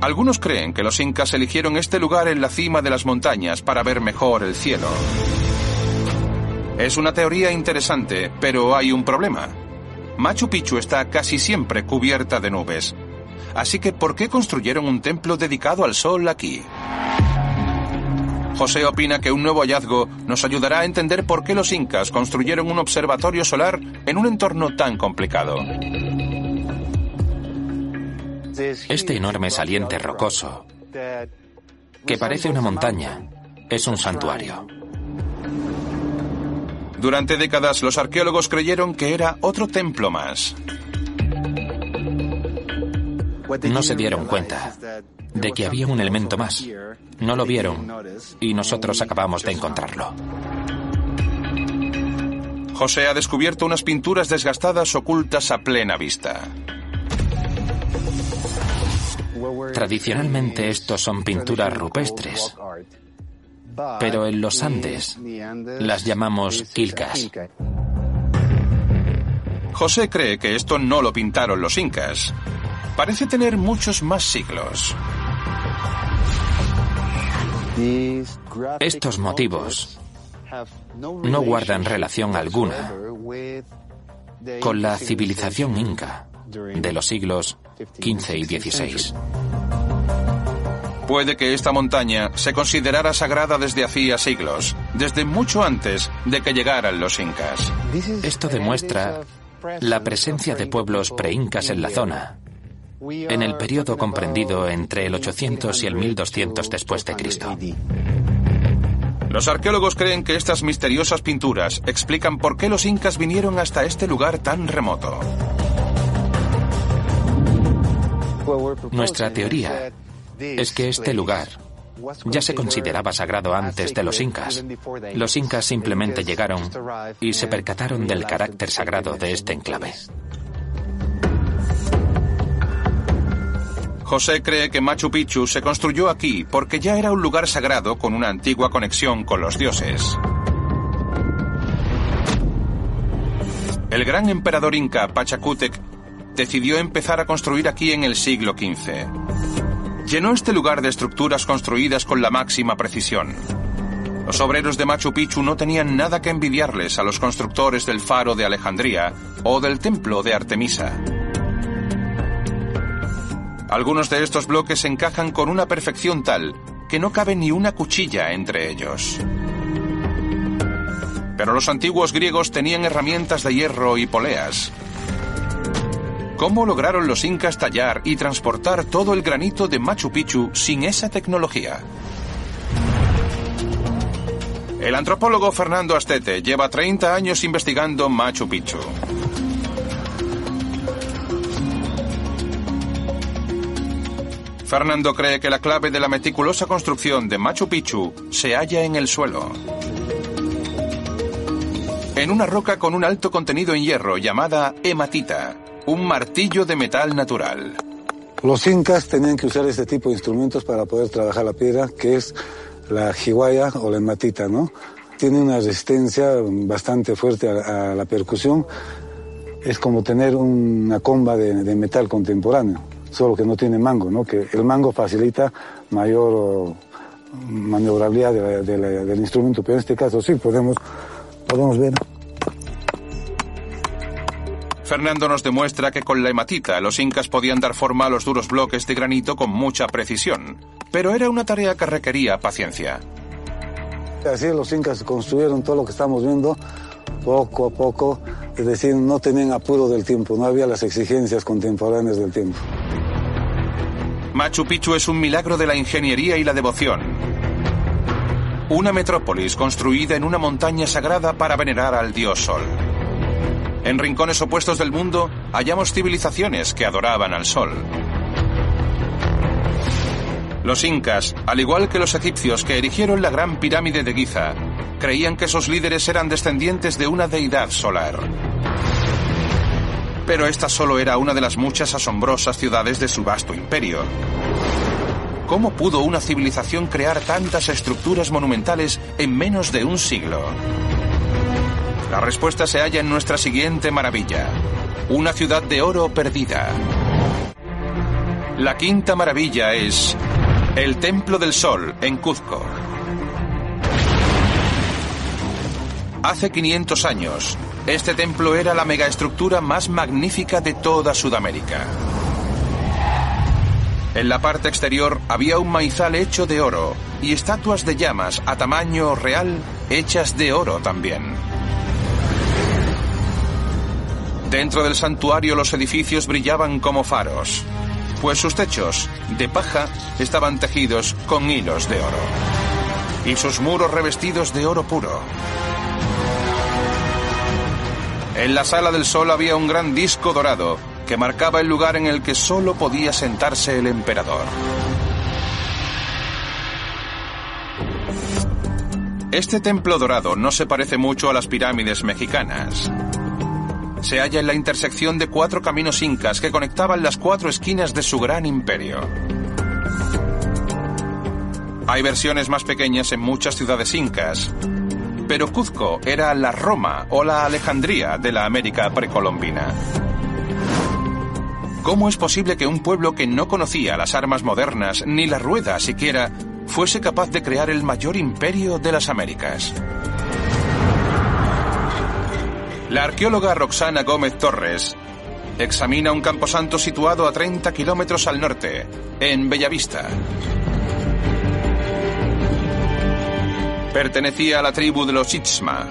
Algunos creen que los incas eligieron este lugar en la cima de las montañas para ver mejor el cielo. Es una teoría interesante, pero hay un problema. Machu Picchu está casi siempre cubierta de nubes. Así que, ¿por qué construyeron un templo dedicado al sol aquí? José opina que un nuevo hallazgo nos ayudará a entender por qué los incas construyeron un observatorio solar en un entorno tan complicado. Este enorme saliente rocoso, que parece una montaña, es un santuario. Durante décadas los arqueólogos creyeron que era otro templo más. No se dieron cuenta de que había un elemento más. No lo vieron y nosotros acabamos de encontrarlo. José ha descubierto unas pinturas desgastadas ocultas a plena vista. Tradicionalmente estos son pinturas rupestres, pero en los Andes las llamamos quilcas. José cree que esto no lo pintaron los incas. Parece tener muchos más siglos. Estos motivos no guardan relación alguna con la civilización inca de los siglos XV y XVI. Puede que esta montaña se considerara sagrada desde hacía siglos, desde mucho antes de que llegaran los incas. Esto demuestra la presencia de pueblos pre-incas en la zona, en el periodo comprendido entre el 800 y el 1200 después de Cristo. Los arqueólogos creen que estas misteriosas pinturas explican por qué los incas vinieron hasta este lugar tan remoto. Nuestra teoría es que este lugar ya se consideraba sagrado antes de los incas. Los incas simplemente llegaron y se percataron del carácter sagrado de este enclave. José cree que Machu Picchu se construyó aquí porque ya era un lugar sagrado con una antigua conexión con los dioses. El gran emperador inca Pachacútec decidió empezar a construir aquí en el siglo XV. Llenó este lugar de estructuras construidas con la máxima precisión. Los obreros de Machu Picchu no tenían nada que envidiarles a los constructores del faro de Alejandría o del templo de Artemisa. Algunos de estos bloques encajan con una perfección tal que no cabe ni una cuchilla entre ellos. Pero los antiguos griegos tenían herramientas de hierro y poleas. ¿Cómo lograron los incas tallar y transportar todo el granito de Machu Picchu sin esa tecnología? El antropólogo Fernando Astete lleva 30 años investigando Machu Picchu. Fernando cree que la clave de la meticulosa construcción de Machu Picchu se halla en el suelo. En una roca con un alto contenido en hierro llamada hematita, un martillo de metal natural. Los incas tenían que usar este tipo de instrumentos para poder trabajar la piedra, que es la jiwaya o la hematita, ¿no? Tiene una resistencia bastante fuerte a, la percusión. Es como tener una comba de metal contemporáneo solo que no tiene mango, ¿no? que el mango facilita mayor maniobrabilidad del instrumento, pero en este caso sí podemos, podemos ver. Fernando nos demuestra que con la hematita los incas podían dar forma a los duros bloques de granito con mucha precisión, pero era una tarea que requería paciencia. Así los incas construyeron todo lo que estamos viendo poco a poco, es decir, no tenían apuro del tiempo, no había las exigencias contemporáneas del tiempo. Machu Picchu es un milagro de la ingeniería y la devoción. Una metrópolis construida en una montaña sagrada para venerar al dios Sol. En rincones opuestos del mundo hallamos civilizaciones que adoraban al Sol. Los incas, al igual que los egipcios que erigieron la gran pirámide de Giza, creían que sus líderes eran descendientes de una deidad solar. Pero esta solo era una de las muchas asombrosas ciudades de su vasto imperio. ¿Cómo pudo una civilización crear tantas estructuras monumentales en menos de un siglo? La respuesta se halla en nuestra siguiente maravilla, una ciudad de oro perdida. La quinta maravilla es el Templo del Sol en Cuzco. Hace 500 años, este templo era la megaestructura más magnífica de toda Sudamérica. En la parte exterior había un maizal hecho de oro y estatuas de llamas a tamaño real hechas de oro también. Dentro del santuario los edificios brillaban como faros, pues sus techos, de paja, estaban tejidos con hilos de oro. Y sus muros revestidos de oro puro. En la sala del sol había un gran disco dorado que marcaba el lugar en el que solo podía sentarse el emperador. Este templo dorado no se parece mucho a las pirámides mexicanas. Se halla en la intersección de cuatro caminos incas que conectaban las cuatro esquinas de su gran imperio. Hay versiones más pequeñas en muchas ciudades incas, pero Cuzco era la Roma o la Alejandría de la América precolombina. ¿Cómo es posible que un pueblo que no conocía las armas modernas ni la rueda siquiera fuese capaz de crear el mayor imperio de las Américas? La arqueóloga Roxana Gómez Torres examina un camposanto situado a 30 kilómetros al norte, en Bellavista. Pertenecía a la tribu de los Itzma.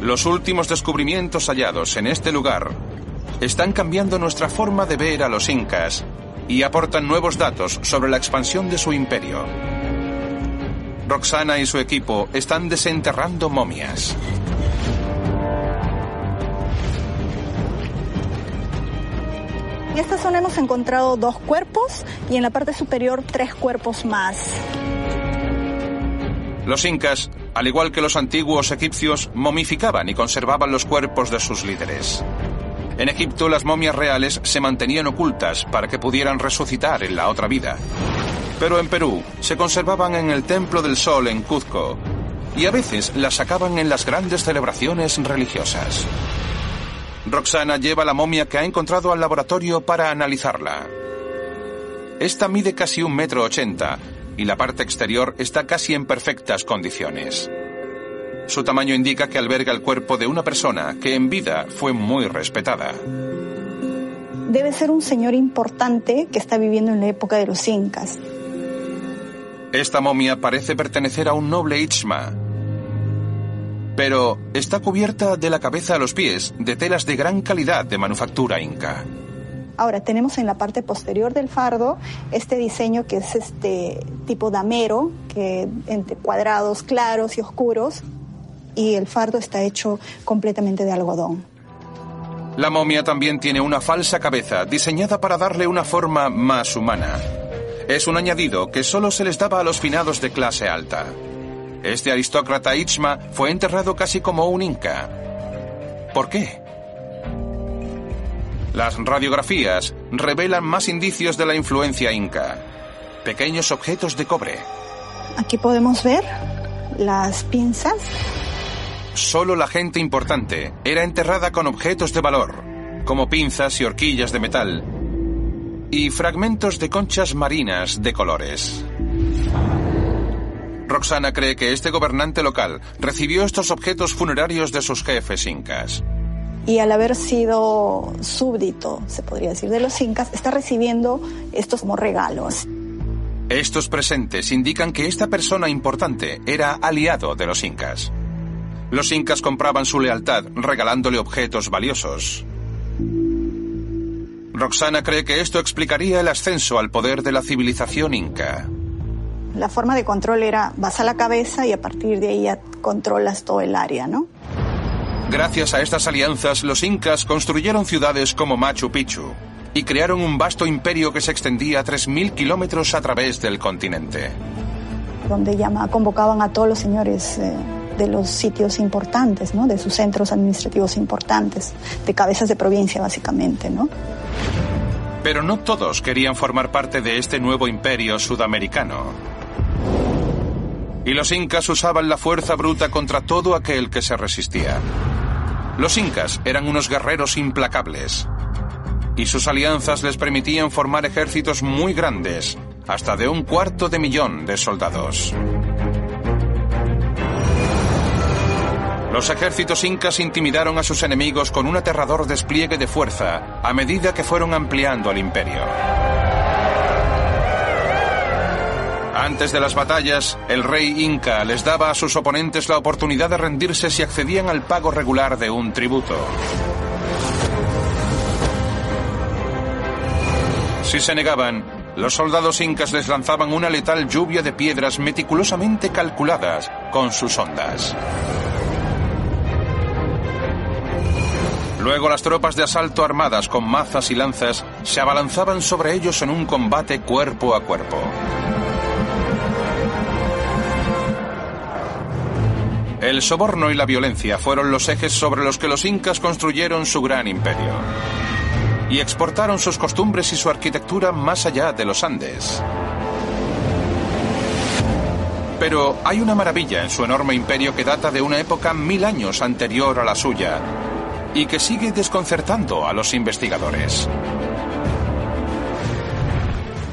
Los últimos descubrimientos hallados en este lugar están cambiando nuestra forma de ver a los incas y aportan nuevos datos sobre la expansión de su imperio. Roxana y su equipo están desenterrando momias. En esta zona hemos encontrado dos cuerpos y en la parte superior tres cuerpos más. Los incas, al igual que los antiguos egipcios, momificaban y conservaban los cuerpos de sus líderes. En Egipto las momias reales se mantenían ocultas para que pudieran resucitar en la otra vida. Pero en Perú se conservaban en el Templo del Sol en Cuzco y a veces las sacaban en las grandes celebraciones religiosas. Roxana lleva la momia que ha encontrado al laboratorio para analizarla. Esta mide casi un metro ochenta y la parte exterior está casi en perfectas condiciones. Su tamaño indica que alberga el cuerpo de una persona que en vida fue muy respetada. Debe ser un señor importante que está viviendo en la época de los incas. Esta momia parece pertenecer a un noble Ichma, pero está cubierta de la cabeza a los pies de telas de gran calidad de manufactura inca. Ahora tenemos en la parte posterior del fardo este diseño que es este tipo damero, que entre cuadrados claros y oscuros, y el fardo está hecho completamente de algodón. La momia también tiene una falsa cabeza diseñada para darle una forma más humana. Es un añadido que solo se les daba a los finados de clase alta. Este aristócrata Ichma fue enterrado casi como un inca. ¿Por qué? Las radiografías revelan más indicios de la influencia inca. Pequeños objetos de cobre. Aquí podemos ver las pinzas. Solo la gente importante era enterrada con objetos de valor, como pinzas y horquillas de metal, y fragmentos de conchas marinas de colores. Roxana cree que este gobernante local recibió estos objetos funerarios de sus jefes incas. Y al haber sido súbdito, se podría decir, de los incas, está recibiendo estos como regalos. Estos presentes indican que esta persona importante era aliado de los incas. Los incas compraban su lealtad regalándole objetos valiosos. Roxana cree que esto explicaría el ascenso al poder de la civilización inca. La forma de control era vas a la cabeza y a partir de ahí ya controlas todo el área, ¿no? Gracias a estas alianzas, los incas construyeron ciudades como Machu Picchu y crearon un vasto imperio que se extendía a 3.000 kilómetros a través del continente. Donde llama, convocaban a todos los señores eh, de los sitios importantes, ¿no? De sus centros administrativos importantes, de cabezas de provincia básicamente, ¿no? Pero no todos querían formar parte de este nuevo imperio sudamericano. Y los incas usaban la fuerza bruta contra todo aquel que se resistía. Los incas eran unos guerreros implacables. y sus alianzas les permitían formar ejércitos muy grandes, hasta de un cuarto de millón de soldados. Los ejércitos incas intimidaron a sus enemigos con un aterrador despliegue de fuerza a medida que fueron ampliando el imperio. Antes de las batallas, el rey inca les daba a sus oponentes la oportunidad de rendirse si accedían al pago regular de un tributo. Si se negaban, los soldados incas les lanzaban una letal lluvia de piedras meticulosamente calculadas con sus ondas. Luego las tropas de asalto armadas con mazas y lanzas se abalanzaban sobre ellos en un combate cuerpo a cuerpo. El soborno y la violencia fueron los ejes sobre los que los incas construyeron su gran imperio y exportaron sus costumbres y su arquitectura más allá de los Andes. Pero hay una maravilla en su enorme imperio que data de una época mil años anterior a la suya y que sigue desconcertando a los investigadores.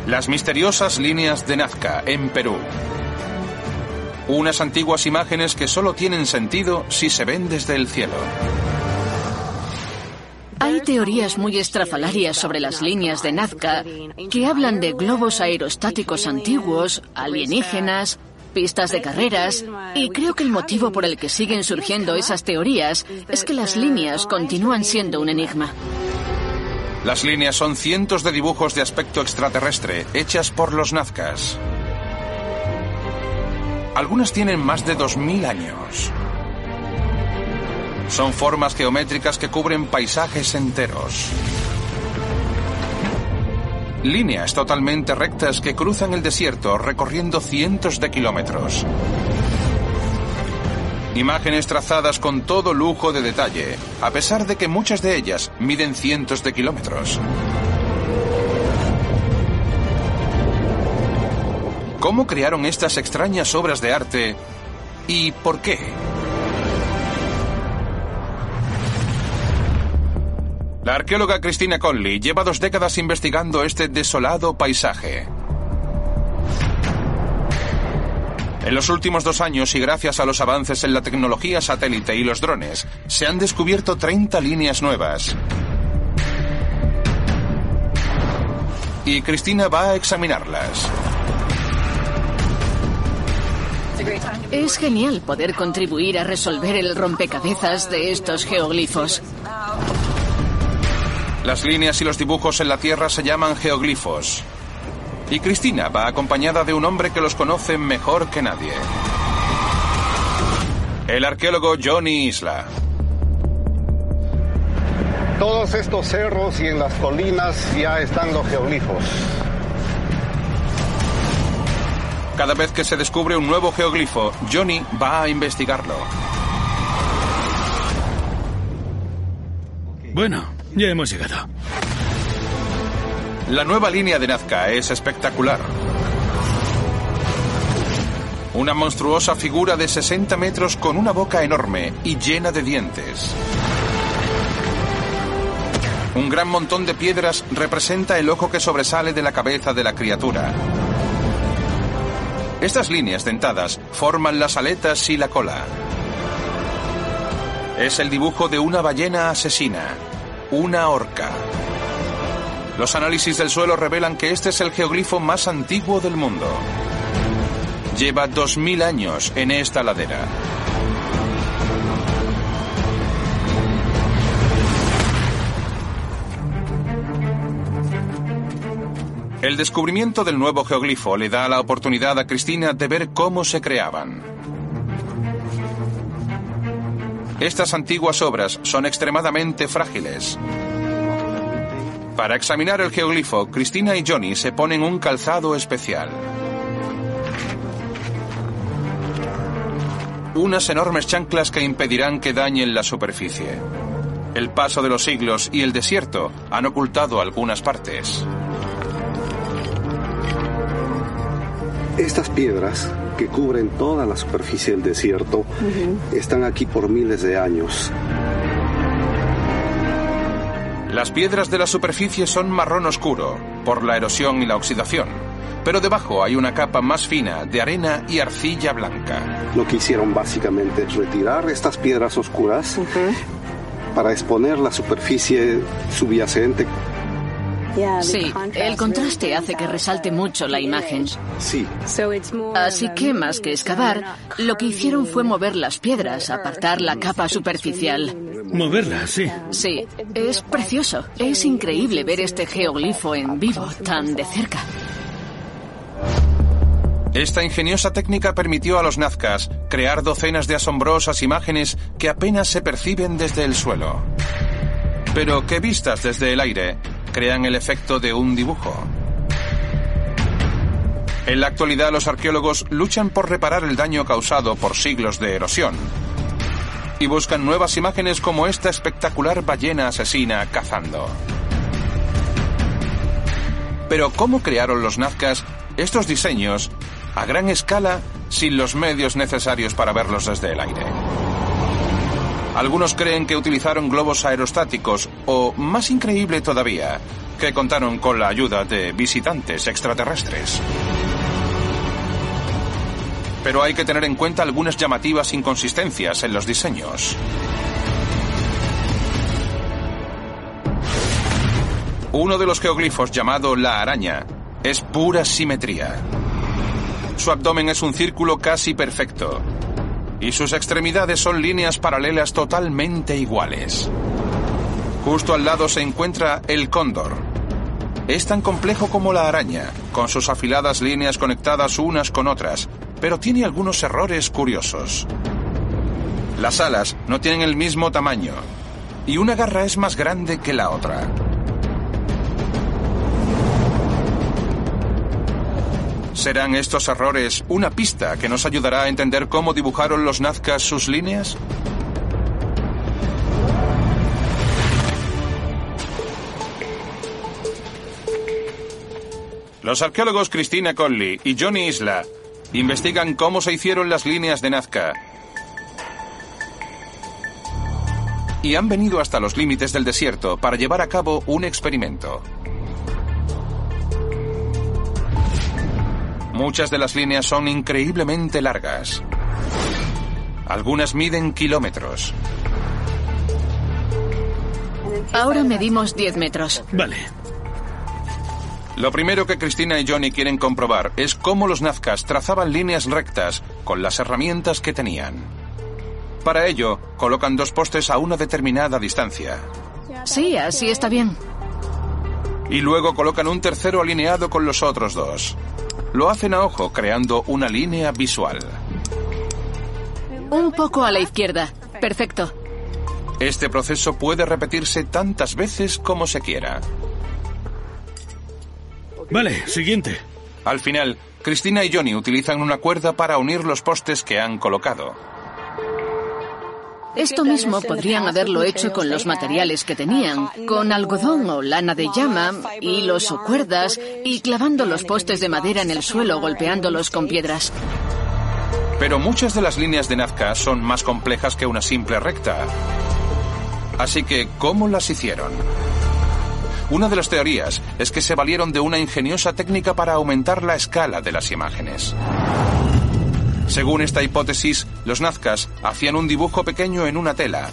Las misteriosas líneas de Nazca en Perú. Unas antiguas imágenes que solo tienen sentido si se ven desde el cielo. Hay teorías muy estrafalarias sobre las líneas de Nazca que hablan de globos aerostáticos antiguos, alienígenas, pistas de carreras, y creo que el motivo por el que siguen surgiendo esas teorías es que las líneas continúan siendo un enigma. Las líneas son cientos de dibujos de aspecto extraterrestre hechas por los nazcas. Algunas tienen más de 2.000 años. Son formas geométricas que cubren paisajes enteros. Líneas totalmente rectas que cruzan el desierto recorriendo cientos de kilómetros. Imágenes trazadas con todo lujo de detalle, a pesar de que muchas de ellas miden cientos de kilómetros. ¿Cómo crearon estas extrañas obras de arte y por qué? La arqueóloga Cristina Conley lleva dos décadas investigando este desolado paisaje. En los últimos dos años y gracias a los avances en la tecnología satélite y los drones, se han descubierto 30 líneas nuevas. Y Cristina va a examinarlas. Es genial poder contribuir a resolver el rompecabezas de estos geoglifos. Las líneas y los dibujos en la Tierra se llaman geoglifos. Y Cristina va acompañada de un hombre que los conoce mejor que nadie. El arqueólogo Johnny Isla. Todos estos cerros y en las colinas ya están los geoglifos. Cada vez que se descubre un nuevo geoglifo, Johnny va a investigarlo. Bueno, ya hemos llegado. La nueva línea de Nazca es espectacular. Una monstruosa figura de 60 metros con una boca enorme y llena de dientes. Un gran montón de piedras representa el ojo que sobresale de la cabeza de la criatura. Estas líneas dentadas forman las aletas y la cola. Es el dibujo de una ballena asesina, una orca. Los análisis del suelo revelan que este es el geoglifo más antiguo del mundo. Lleva 2.000 años en esta ladera. El descubrimiento del nuevo geoglifo le da la oportunidad a Cristina de ver cómo se creaban. Estas antiguas obras son extremadamente frágiles. Para examinar el geoglifo, Cristina y Johnny se ponen un calzado especial. Unas enormes chanclas que impedirán que dañen la superficie. El paso de los siglos y el desierto han ocultado algunas partes. Estas piedras que cubren toda la superficie del desierto están aquí por miles de años. Las piedras de la superficie son marrón oscuro por la erosión y la oxidación, pero debajo hay una capa más fina de arena y arcilla blanca. Lo que hicieron básicamente es retirar estas piedras oscuras para exponer la superficie subyacente. Sí, el contraste hace que resalte mucho la imagen. Sí. Así que más que excavar, lo que hicieron fue mover las piedras, apartar la capa superficial. Moverlas, sí. Sí, es precioso. Es increíble ver este geoglifo en vivo, tan de cerca. Esta ingeniosa técnica permitió a los nazcas crear docenas de asombrosas imágenes que apenas se perciben desde el suelo. Pero que vistas desde el aire crean el efecto de un dibujo. En la actualidad los arqueólogos luchan por reparar el daño causado por siglos de erosión y buscan nuevas imágenes como esta espectacular ballena asesina cazando. Pero ¿cómo crearon los nazcas estos diseños a gran escala sin los medios necesarios para verlos desde el aire? Algunos creen que utilizaron globos aerostáticos o, más increíble todavía, que contaron con la ayuda de visitantes extraterrestres. Pero hay que tener en cuenta algunas llamativas inconsistencias en los diseños. Uno de los geoglifos llamado la araña es pura simetría. Su abdomen es un círculo casi perfecto y sus extremidades son líneas paralelas totalmente iguales. Justo al lado se encuentra el cóndor. Es tan complejo como la araña, con sus afiladas líneas conectadas unas con otras, pero tiene algunos errores curiosos. Las alas no tienen el mismo tamaño y una garra es más grande que la otra. ¿Serán estos errores una pista que nos ayudará a entender cómo dibujaron los nazcas sus líneas? Los arqueólogos Christina Conley y Johnny Isla investigan cómo se hicieron las líneas de Nazca. Y han venido hasta los límites del desierto para llevar a cabo un experimento. Muchas de las líneas son increíblemente largas. Algunas miden kilómetros. Ahora medimos 10 metros. Vale. Lo primero que Cristina y Johnny quieren comprobar es cómo los nazcas trazaban líneas rectas con las herramientas que tenían. Para ello, colocan dos postes a una determinada distancia. Sí, así está bien. Y luego colocan un tercero alineado con los otros dos. Lo hacen a ojo, creando una línea visual. Un poco a la izquierda. Perfecto. Este proceso puede repetirse tantas veces como se quiera. Vale, siguiente. Al final, Cristina y Johnny utilizan una cuerda para unir los postes que han colocado. Esto mismo podrían haberlo hecho con los materiales que tenían, con algodón o lana de llama, hilos o cuerdas, y clavando los postes de madera en el suelo golpeándolos con piedras. Pero muchas de las líneas de Nazca son más complejas que una simple recta. Así que, ¿cómo las hicieron? Una de las teorías es que se valieron de una ingeniosa técnica para aumentar la escala de las imágenes. Según esta hipótesis, los nazcas hacían un dibujo pequeño en una tela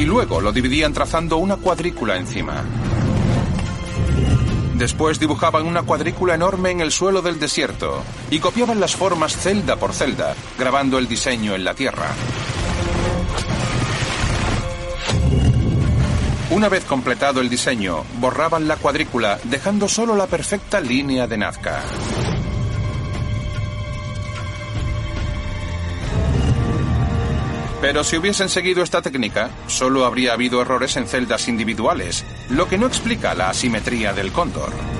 y luego lo dividían trazando una cuadrícula encima. Después dibujaban una cuadrícula enorme en el suelo del desierto y copiaban las formas celda por celda, grabando el diseño en la tierra. Una vez completado el diseño, borraban la cuadrícula, dejando solo la perfecta línea de Nazca. Pero si hubiesen seguido esta técnica, solo habría habido errores en celdas individuales, lo que no explica la asimetría del cóndor.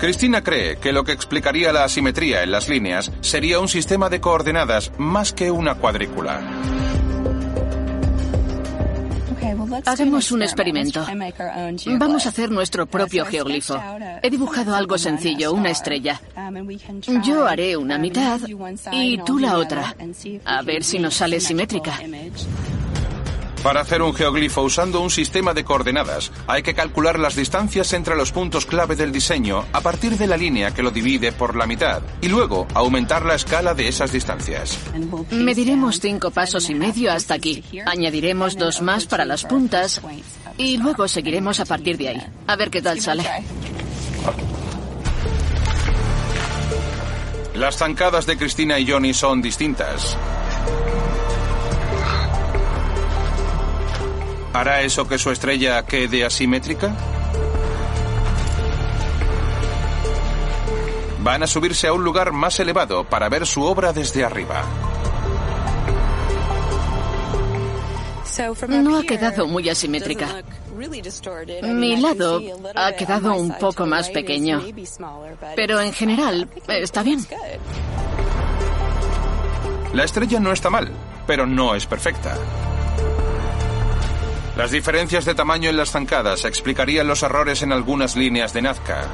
Cristina cree que lo que explicaría la asimetría en las líneas sería un sistema de coordenadas más que una cuadrícula. Hagamos un experimento. Vamos a hacer nuestro propio geoglifo. He dibujado algo sencillo, una estrella. Yo haré una mitad y tú la otra. A ver si nos sale simétrica. Para hacer un geoglifo usando un sistema de coordenadas, hay que calcular las distancias entre los puntos clave del diseño a partir de la línea que lo divide por la mitad y luego aumentar la escala de esas distancias. Mediremos cinco pasos y medio hasta aquí. Añadiremos dos más para las puntas y luego seguiremos a partir de ahí. A ver qué tal sale. Las zancadas de Cristina y Johnny son distintas. ¿Hará eso que su estrella quede asimétrica? Van a subirse a un lugar más elevado para ver su obra desde arriba. No ha quedado muy asimétrica. Mi lado ha quedado un poco más pequeño. Pero en general está bien. La estrella no está mal, pero no es perfecta. Las diferencias de tamaño en las zancadas explicarían los errores en algunas líneas de Nazca.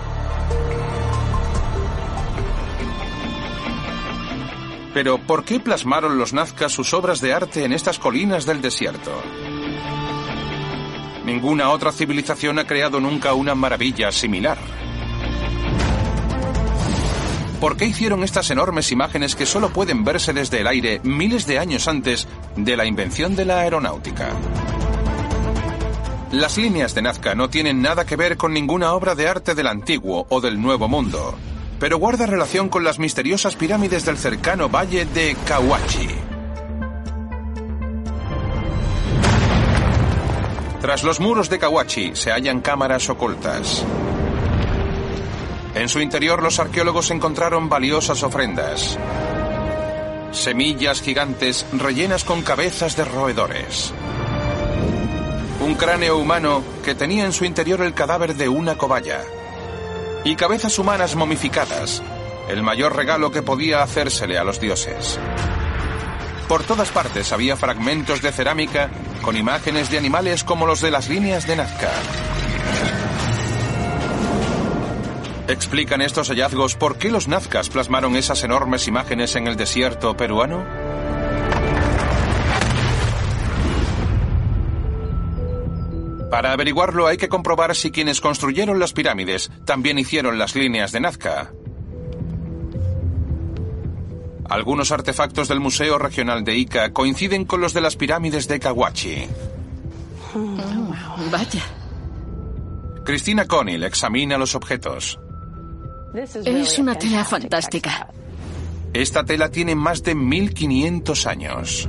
Pero ¿por qué plasmaron los Nazca sus obras de arte en estas colinas del desierto? Ninguna otra civilización ha creado nunca una maravilla similar. ¿Por qué hicieron estas enormes imágenes que solo pueden verse desde el aire miles de años antes de la invención de la aeronáutica? Las líneas de Nazca no tienen nada que ver con ninguna obra de arte del antiguo o del nuevo mundo, pero guarda relación con las misteriosas pirámides del cercano valle de Kawachi. Tras los muros de Kawachi se hallan cámaras ocultas. En su interior los arqueólogos encontraron valiosas ofrendas. Semillas gigantes rellenas con cabezas de roedores. Un cráneo humano que tenía en su interior el cadáver de una cobaya. Y cabezas humanas momificadas, el mayor regalo que podía hacérsele a los dioses. Por todas partes había fragmentos de cerámica con imágenes de animales como los de las líneas de Nazca. ¿Explican estos hallazgos por qué los nazcas plasmaron esas enormes imágenes en el desierto peruano? Para averiguarlo hay que comprobar si quienes construyeron las pirámides también hicieron las líneas de Nazca. Algunos artefactos del Museo Regional de Ica coinciden con los de las pirámides de Kawachi. Vaya. Cristina Conil examina los objetos. Es una tela fantástica. Esta tela tiene más de 1500 años.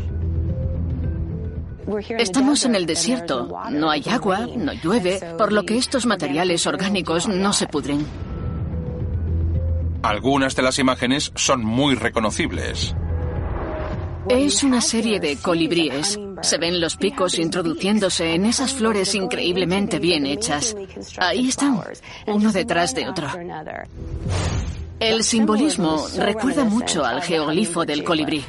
Estamos en el desierto. No hay agua, no llueve, por lo que estos materiales orgánicos no se pudren. Algunas de las imágenes son muy reconocibles. Es una serie de colibríes. Se ven los picos introduciéndose en esas flores increíblemente bien hechas. Ahí están, uno detrás de otro. El simbolismo recuerda mucho al geoglifo del colibrí.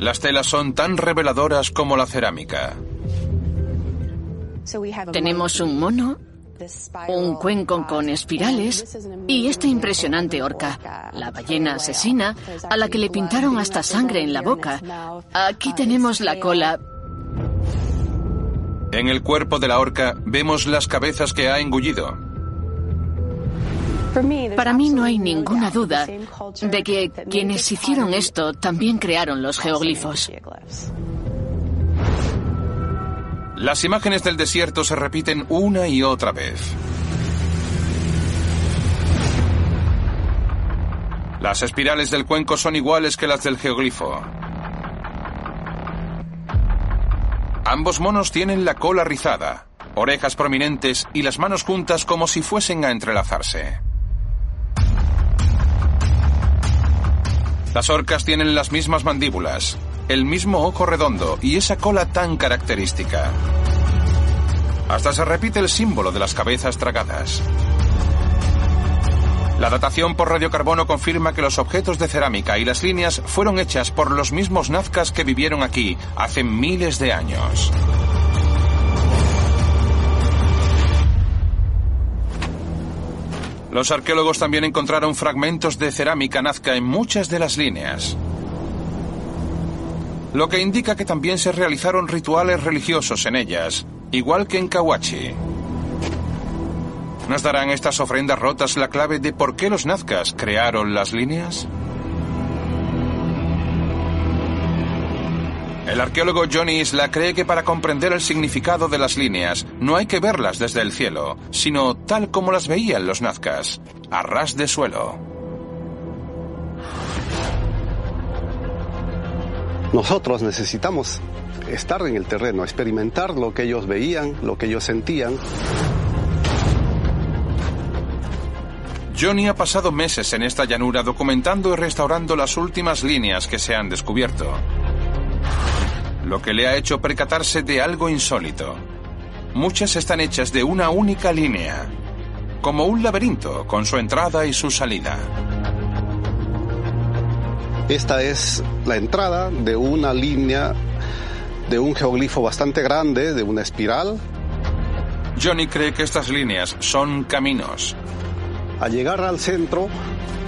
Las telas son tan reveladoras como la cerámica. Tenemos un mono, un cuenco con espirales y esta impresionante orca, la ballena asesina, a la que le pintaron hasta sangre en la boca. Aquí tenemos la cola. En el cuerpo de la orca vemos las cabezas que ha engullido. Para mí no hay ninguna duda de que quienes hicieron esto también crearon los geoglifos. Las imágenes del desierto se repiten una y otra vez. Las espirales del cuenco son iguales que las del geoglifo. Ambos monos tienen la cola rizada, orejas prominentes y las manos juntas como si fuesen a entrelazarse. Las orcas tienen las mismas mandíbulas, el mismo ojo redondo y esa cola tan característica. Hasta se repite el símbolo de las cabezas tragadas. La datación por radiocarbono confirma que los objetos de cerámica y las líneas fueron hechas por los mismos nazcas que vivieron aquí hace miles de años. Los arqueólogos también encontraron fragmentos de cerámica nazca en muchas de las líneas, lo que indica que también se realizaron rituales religiosos en ellas, igual que en Kawachi. ¿Nos darán estas ofrendas rotas la clave de por qué los nazcas crearon las líneas? El arqueólogo Johnny Isla cree que para comprender el significado de las líneas no hay que verlas desde el cielo, sino tal como las veían los nazcas, a ras de suelo. Nosotros necesitamos estar en el terreno, experimentar lo que ellos veían, lo que ellos sentían. Johnny ha pasado meses en esta llanura documentando y restaurando las últimas líneas que se han descubierto. Lo que le ha hecho percatarse de algo insólito. Muchas están hechas de una única línea, como un laberinto con su entrada y su salida. Esta es la entrada de una línea de un geoglifo bastante grande, de una espiral. Johnny cree que estas líneas son caminos. Al llegar al centro,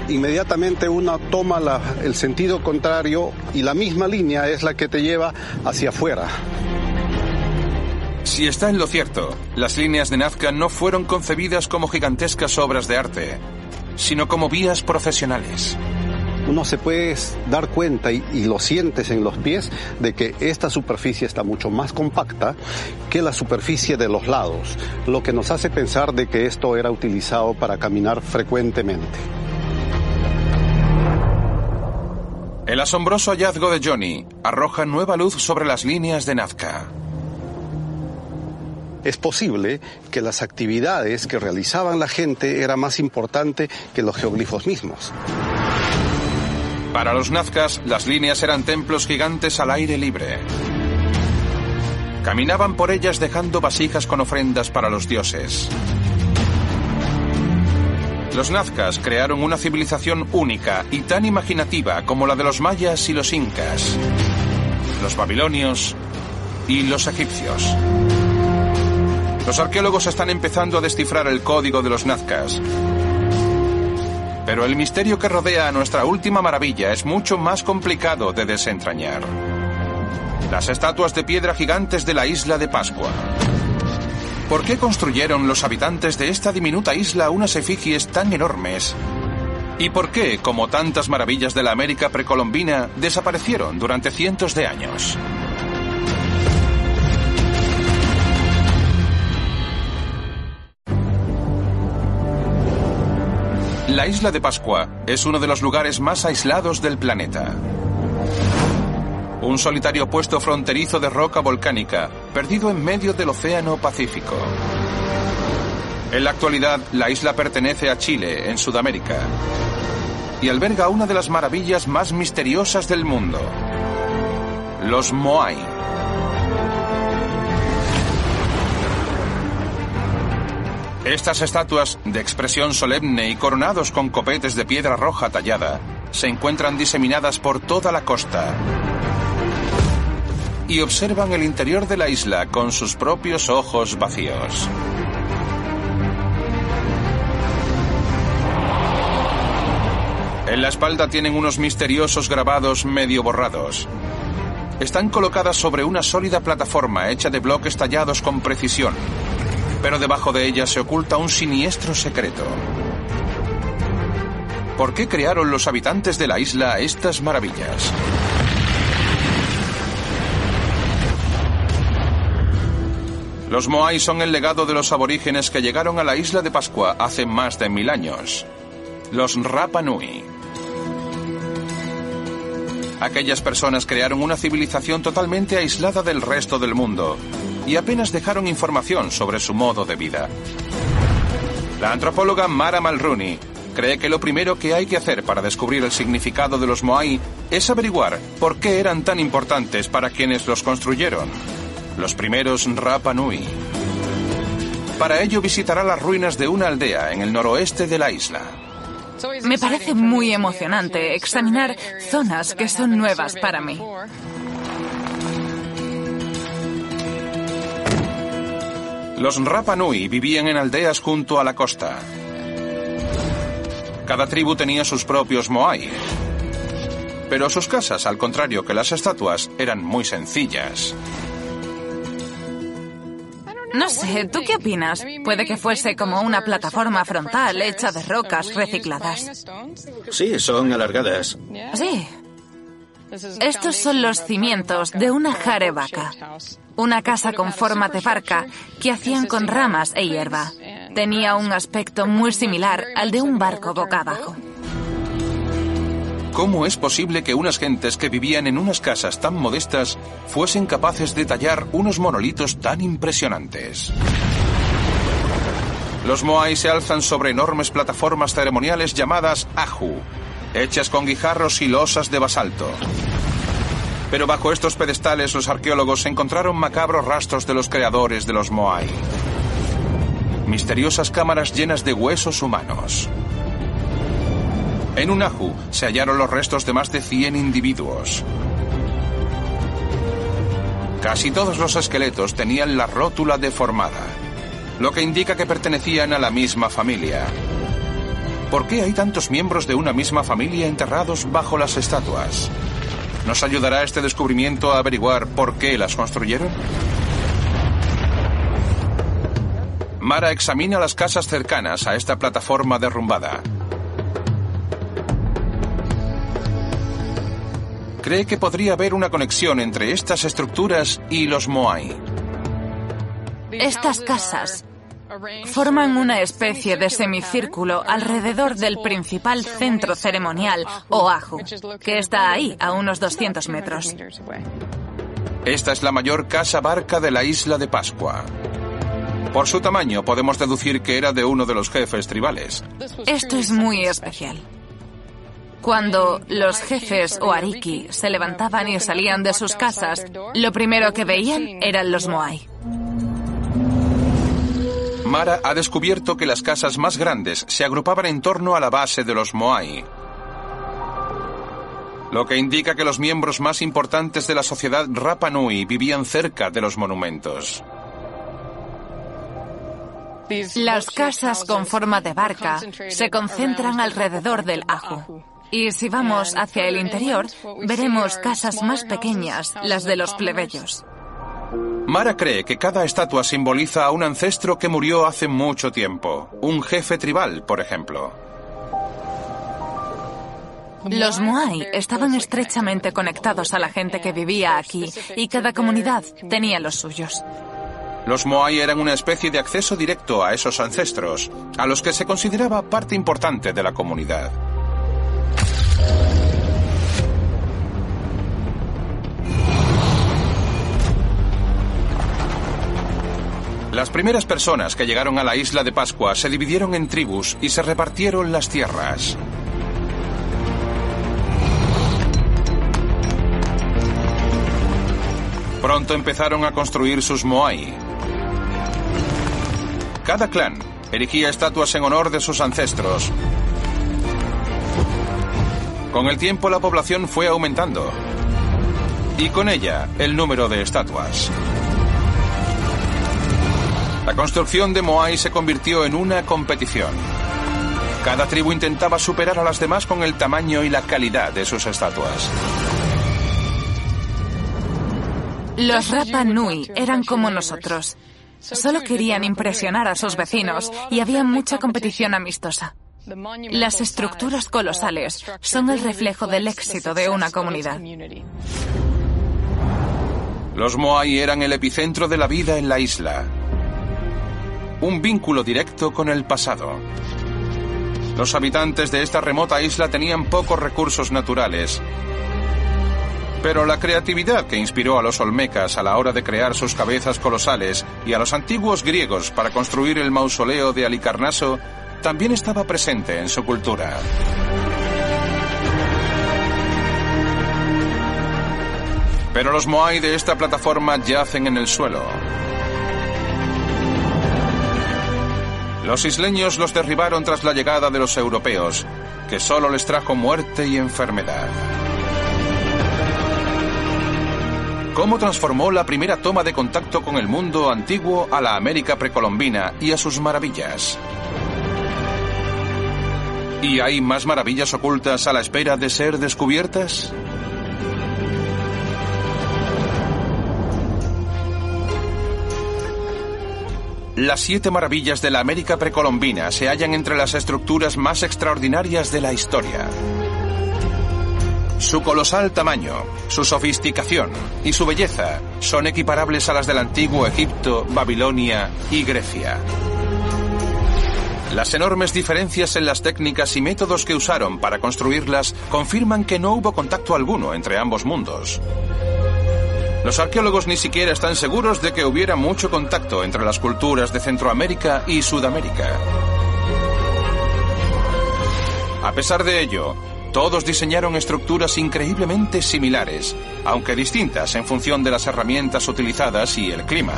inmediatamente uno toma la- el sentido contrario y la misma línea es la que te lleva hacia afuera. Si está en lo cierto, las líneas de Nazca no fueron concebidas como gigantescas obras de arte, sino como vías profesionales. Uno se puede dar cuenta y, y lo sientes en los pies de que esta superficie está mucho más compacta que la superficie de los lados, lo que nos hace pensar de que esto era utilizado para caminar frecuentemente. El asombroso hallazgo de Johnny arroja nueva luz sobre las líneas de Nazca. Es posible que las actividades que realizaban la gente era más importante que los geoglifos mismos. Para los nazcas, las líneas eran templos gigantes al aire libre. Caminaban por ellas dejando vasijas con ofrendas para los dioses. Los nazcas crearon una civilización única y tan imaginativa como la de los mayas y los incas, los babilonios y los egipcios. Los arqueólogos están empezando a descifrar el código de los nazcas. Pero el misterio que rodea a nuestra última maravilla es mucho más complicado de desentrañar. Las estatuas de piedra gigantes de la isla de Pascua. ¿Por qué construyeron los habitantes de esta diminuta isla unas efigies tan enormes? ¿Y por qué, como tantas maravillas de la América precolombina, desaparecieron durante cientos de años? La isla de Pascua es uno de los lugares más aislados del planeta. Un solitario puesto fronterizo de roca volcánica, perdido en medio del Océano Pacífico. En la actualidad, la isla pertenece a Chile, en Sudamérica, y alberga una de las maravillas más misteriosas del mundo, los Moai. Estas estatuas, de expresión solemne y coronados con copetes de piedra roja tallada, se encuentran diseminadas por toda la costa. Y observan el interior de la isla con sus propios ojos vacíos. En la espalda tienen unos misteriosos grabados medio borrados. Están colocadas sobre una sólida plataforma hecha de bloques tallados con precisión, pero debajo de ella se oculta un siniestro secreto. ¿Por qué crearon los habitantes de la isla estas maravillas? Los Moai son el legado de los aborígenes que llegaron a la isla de Pascua hace más de mil años. Los Rapa Nui. Aquellas personas crearon una civilización totalmente aislada del resto del mundo y apenas dejaron información sobre su modo de vida. La antropóloga Mara Mulrooney cree que lo primero que hay que hacer para descubrir el significado de los Moai es averiguar por qué eran tan importantes para quienes los construyeron los primeros Rapa Nui. Para ello visitará las ruinas de una aldea en el noroeste de la isla. Me parece muy emocionante examinar zonas que son nuevas para mí. Los Rapa Nui vivían en aldeas junto a la costa. Cada tribu tenía sus propios moai. Pero sus casas, al contrario que las estatuas, eran muy sencillas. No sé, ¿tú qué opinas? Puede que fuese como una plataforma frontal hecha de rocas recicladas. Sí, son alargadas. Sí. Estos son los cimientos de una jarevaca, una casa con forma de barca que hacían con ramas e hierba. Tenía un aspecto muy similar al de un barco boca abajo. ¿Cómo es posible que unas gentes que vivían en unas casas tan modestas fuesen capaces de tallar unos monolitos tan impresionantes? Los Moai se alzan sobre enormes plataformas ceremoniales llamadas Aju, hechas con guijarros y losas de basalto. Pero bajo estos pedestales los arqueólogos encontraron macabros rastros de los creadores de los Moai. Misteriosas cámaras llenas de huesos humanos. En un aju se hallaron los restos de más de 100 individuos. Casi todos los esqueletos tenían la rótula deformada, lo que indica que pertenecían a la misma familia. ¿Por qué hay tantos miembros de una misma familia enterrados bajo las estatuas? ¿Nos ayudará este descubrimiento a averiguar por qué las construyeron? Mara examina las casas cercanas a esta plataforma derrumbada. Cree que podría haber una conexión entre estas estructuras y los Moai. Estas casas forman una especie de semicírculo alrededor del principal centro ceremonial, o Aju, que está ahí a unos 200 metros. Esta es la mayor casa barca de la isla de Pascua. Por su tamaño podemos deducir que era de uno de los jefes tribales. Esto es muy especial. Cuando los jefes o ariki se levantaban y salían de sus casas, lo primero que veían eran los moai. Mara ha descubierto que las casas más grandes se agrupaban en torno a la base de los moai, lo que indica que los miembros más importantes de la sociedad Rapa Nui vivían cerca de los monumentos. Las casas con forma de barca se concentran alrededor del Aju. Y si vamos hacia el interior, veremos casas más pequeñas, las de los plebeyos. Mara cree que cada estatua simboliza a un ancestro que murió hace mucho tiempo, un jefe tribal, por ejemplo. Los Moai estaban estrechamente conectados a la gente que vivía aquí y cada comunidad tenía los suyos. Los Moai eran una especie de acceso directo a esos ancestros, a los que se consideraba parte importante de la comunidad. Las primeras personas que llegaron a la isla de Pascua se dividieron en tribus y se repartieron las tierras. Pronto empezaron a construir sus moai. Cada clan erigía estatuas en honor de sus ancestros. Con el tiempo la población fue aumentando y con ella el número de estatuas. La construcción de Moai se convirtió en una competición. Cada tribu intentaba superar a las demás con el tamaño y la calidad de sus estatuas. Los Rapa Nui eran como nosotros. Solo querían impresionar a sus vecinos y había mucha competición amistosa. Las estructuras colosales son el reflejo del éxito de una comunidad. Los Moai eran el epicentro de la vida en la isla. Un vínculo directo con el pasado. Los habitantes de esta remota isla tenían pocos recursos naturales. Pero la creatividad que inspiró a los olmecas a la hora de crear sus cabezas colosales y a los antiguos griegos para construir el mausoleo de Alicarnaso también estaba presente en su cultura. Pero los Moai de esta plataforma yacen en el suelo. Los isleños los derribaron tras la llegada de los europeos, que solo les trajo muerte y enfermedad. ¿Cómo transformó la primera toma de contacto con el mundo antiguo a la América precolombina y a sus maravillas? ¿Y hay más maravillas ocultas a la espera de ser descubiertas? Las siete maravillas de la América precolombina se hallan entre las estructuras más extraordinarias de la historia. Su colosal tamaño, su sofisticación y su belleza son equiparables a las del antiguo Egipto, Babilonia y Grecia. Las enormes diferencias en las técnicas y métodos que usaron para construirlas confirman que no hubo contacto alguno entre ambos mundos. Los arqueólogos ni siquiera están seguros de que hubiera mucho contacto entre las culturas de Centroamérica y Sudamérica. A pesar de ello, todos diseñaron estructuras increíblemente similares, aunque distintas en función de las herramientas utilizadas y el clima.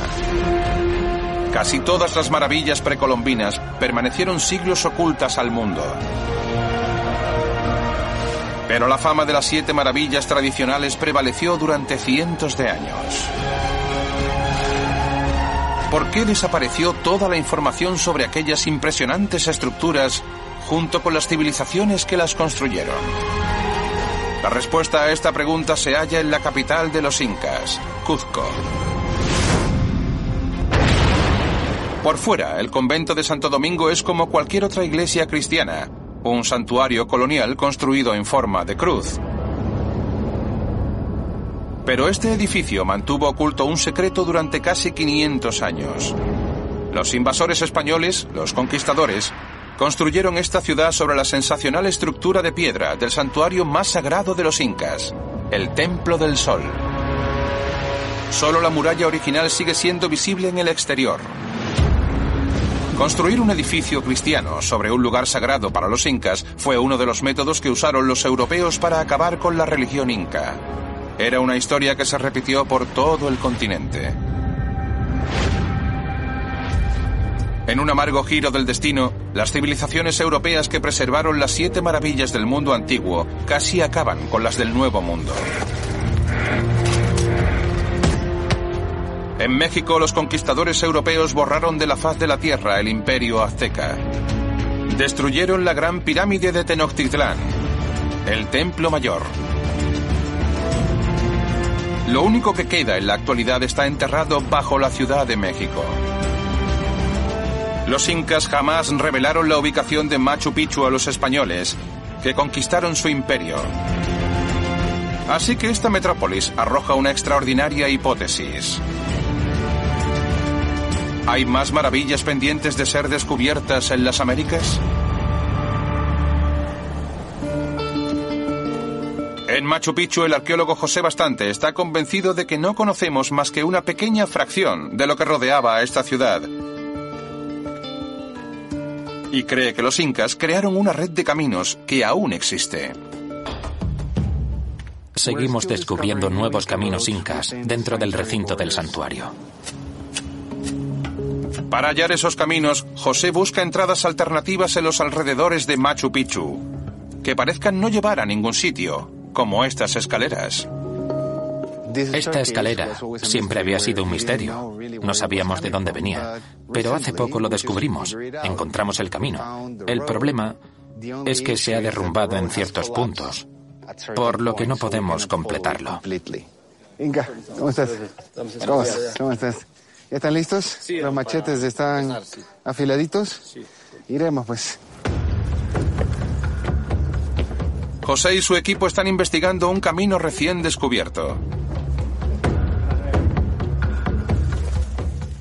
Casi todas las maravillas precolombinas permanecieron siglos ocultas al mundo. Pero la fama de las siete maravillas tradicionales prevaleció durante cientos de años. ¿Por qué desapareció toda la información sobre aquellas impresionantes estructuras junto con las civilizaciones que las construyeron? La respuesta a esta pregunta se halla en la capital de los incas, Cuzco. Por fuera, el convento de Santo Domingo es como cualquier otra iglesia cristiana, un santuario colonial construido en forma de cruz. Pero este edificio mantuvo oculto un secreto durante casi 500 años. Los invasores españoles, los conquistadores, construyeron esta ciudad sobre la sensacional estructura de piedra del santuario más sagrado de los incas, el Templo del Sol. Solo la muralla original sigue siendo visible en el exterior. Construir un edificio cristiano sobre un lugar sagrado para los incas fue uno de los métodos que usaron los europeos para acabar con la religión inca. Era una historia que se repitió por todo el continente. En un amargo giro del destino, las civilizaciones europeas que preservaron las siete maravillas del mundo antiguo casi acaban con las del Nuevo Mundo. En México, los conquistadores europeos borraron de la faz de la tierra el imperio azteca. Destruyeron la gran pirámide de Tenochtitlán, el Templo Mayor. Lo único que queda en la actualidad está enterrado bajo la Ciudad de México. Los incas jamás revelaron la ubicación de Machu Picchu a los españoles, que conquistaron su imperio. Así que esta metrópolis arroja una extraordinaria hipótesis. ¿Hay más maravillas pendientes de ser descubiertas en las Américas? En Machu Picchu el arqueólogo José Bastante está convencido de que no conocemos más que una pequeña fracción de lo que rodeaba a esta ciudad. Y cree que los incas crearon una red de caminos que aún existe. Seguimos descubriendo nuevos caminos incas dentro del recinto del santuario. Para hallar esos caminos, José busca entradas alternativas en los alrededores de Machu Picchu, que parezcan no llevar a ningún sitio, como estas escaleras. Esta escalera siempre había sido un misterio. No sabíamos de dónde venía. Pero hace poco lo descubrimos. Encontramos el camino. El problema es que se ha derrumbado en ciertos puntos, por lo que no podemos completarlo. Inca, ¿cómo estás? ¿Cómo, estás? ¿Ya están listos? ¿Los machetes están afiladitos? Iremos, pues. José y su equipo están investigando un camino recién descubierto.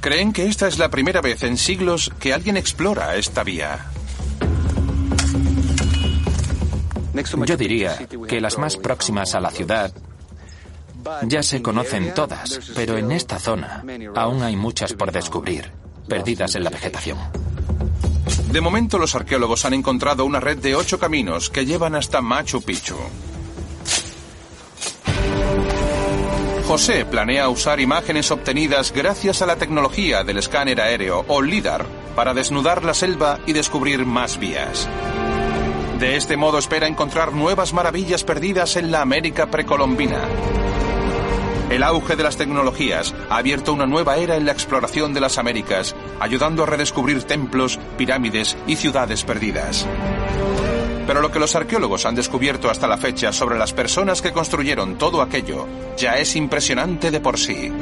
Creen que esta es la primera vez en siglos que alguien explora esta vía. Yo diría que las más próximas a la ciudad ya se conocen todas, pero en esta zona aún hay muchas por descubrir, perdidas en la vegetación. De momento los arqueólogos han encontrado una red de ocho caminos que llevan hasta Machu Picchu. José planea usar imágenes obtenidas gracias a la tecnología del escáner aéreo o LIDAR para desnudar la selva y descubrir más vías. De este modo espera encontrar nuevas maravillas perdidas en la América precolombina. El auge de las tecnologías ha abierto una nueva era en la exploración de las Américas, ayudando a redescubrir templos, pirámides y ciudades perdidas. Pero lo que los arqueólogos han descubierto hasta la fecha sobre las personas que construyeron todo aquello ya es impresionante de por sí.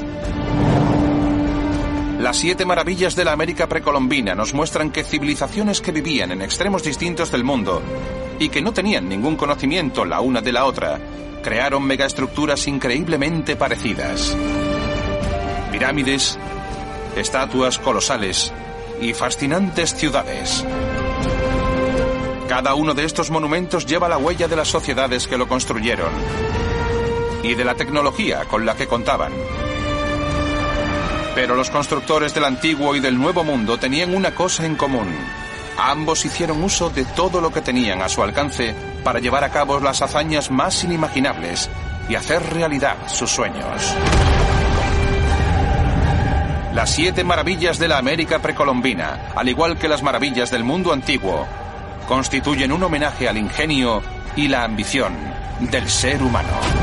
Las siete maravillas de la América precolombina nos muestran que civilizaciones que vivían en extremos distintos del mundo y que no tenían ningún conocimiento la una de la otra, crearon megaestructuras increíblemente parecidas. Pirámides, estatuas colosales y fascinantes ciudades. Cada uno de estos monumentos lleva la huella de las sociedades que lo construyeron y de la tecnología con la que contaban. Pero los constructores del antiguo y del nuevo mundo tenían una cosa en común. Ambos hicieron uso de todo lo que tenían a su alcance para llevar a cabo las hazañas más inimaginables y hacer realidad sus sueños. Las siete maravillas de la América precolombina, al igual que las maravillas del mundo antiguo, constituyen un homenaje al ingenio y la ambición del ser humano.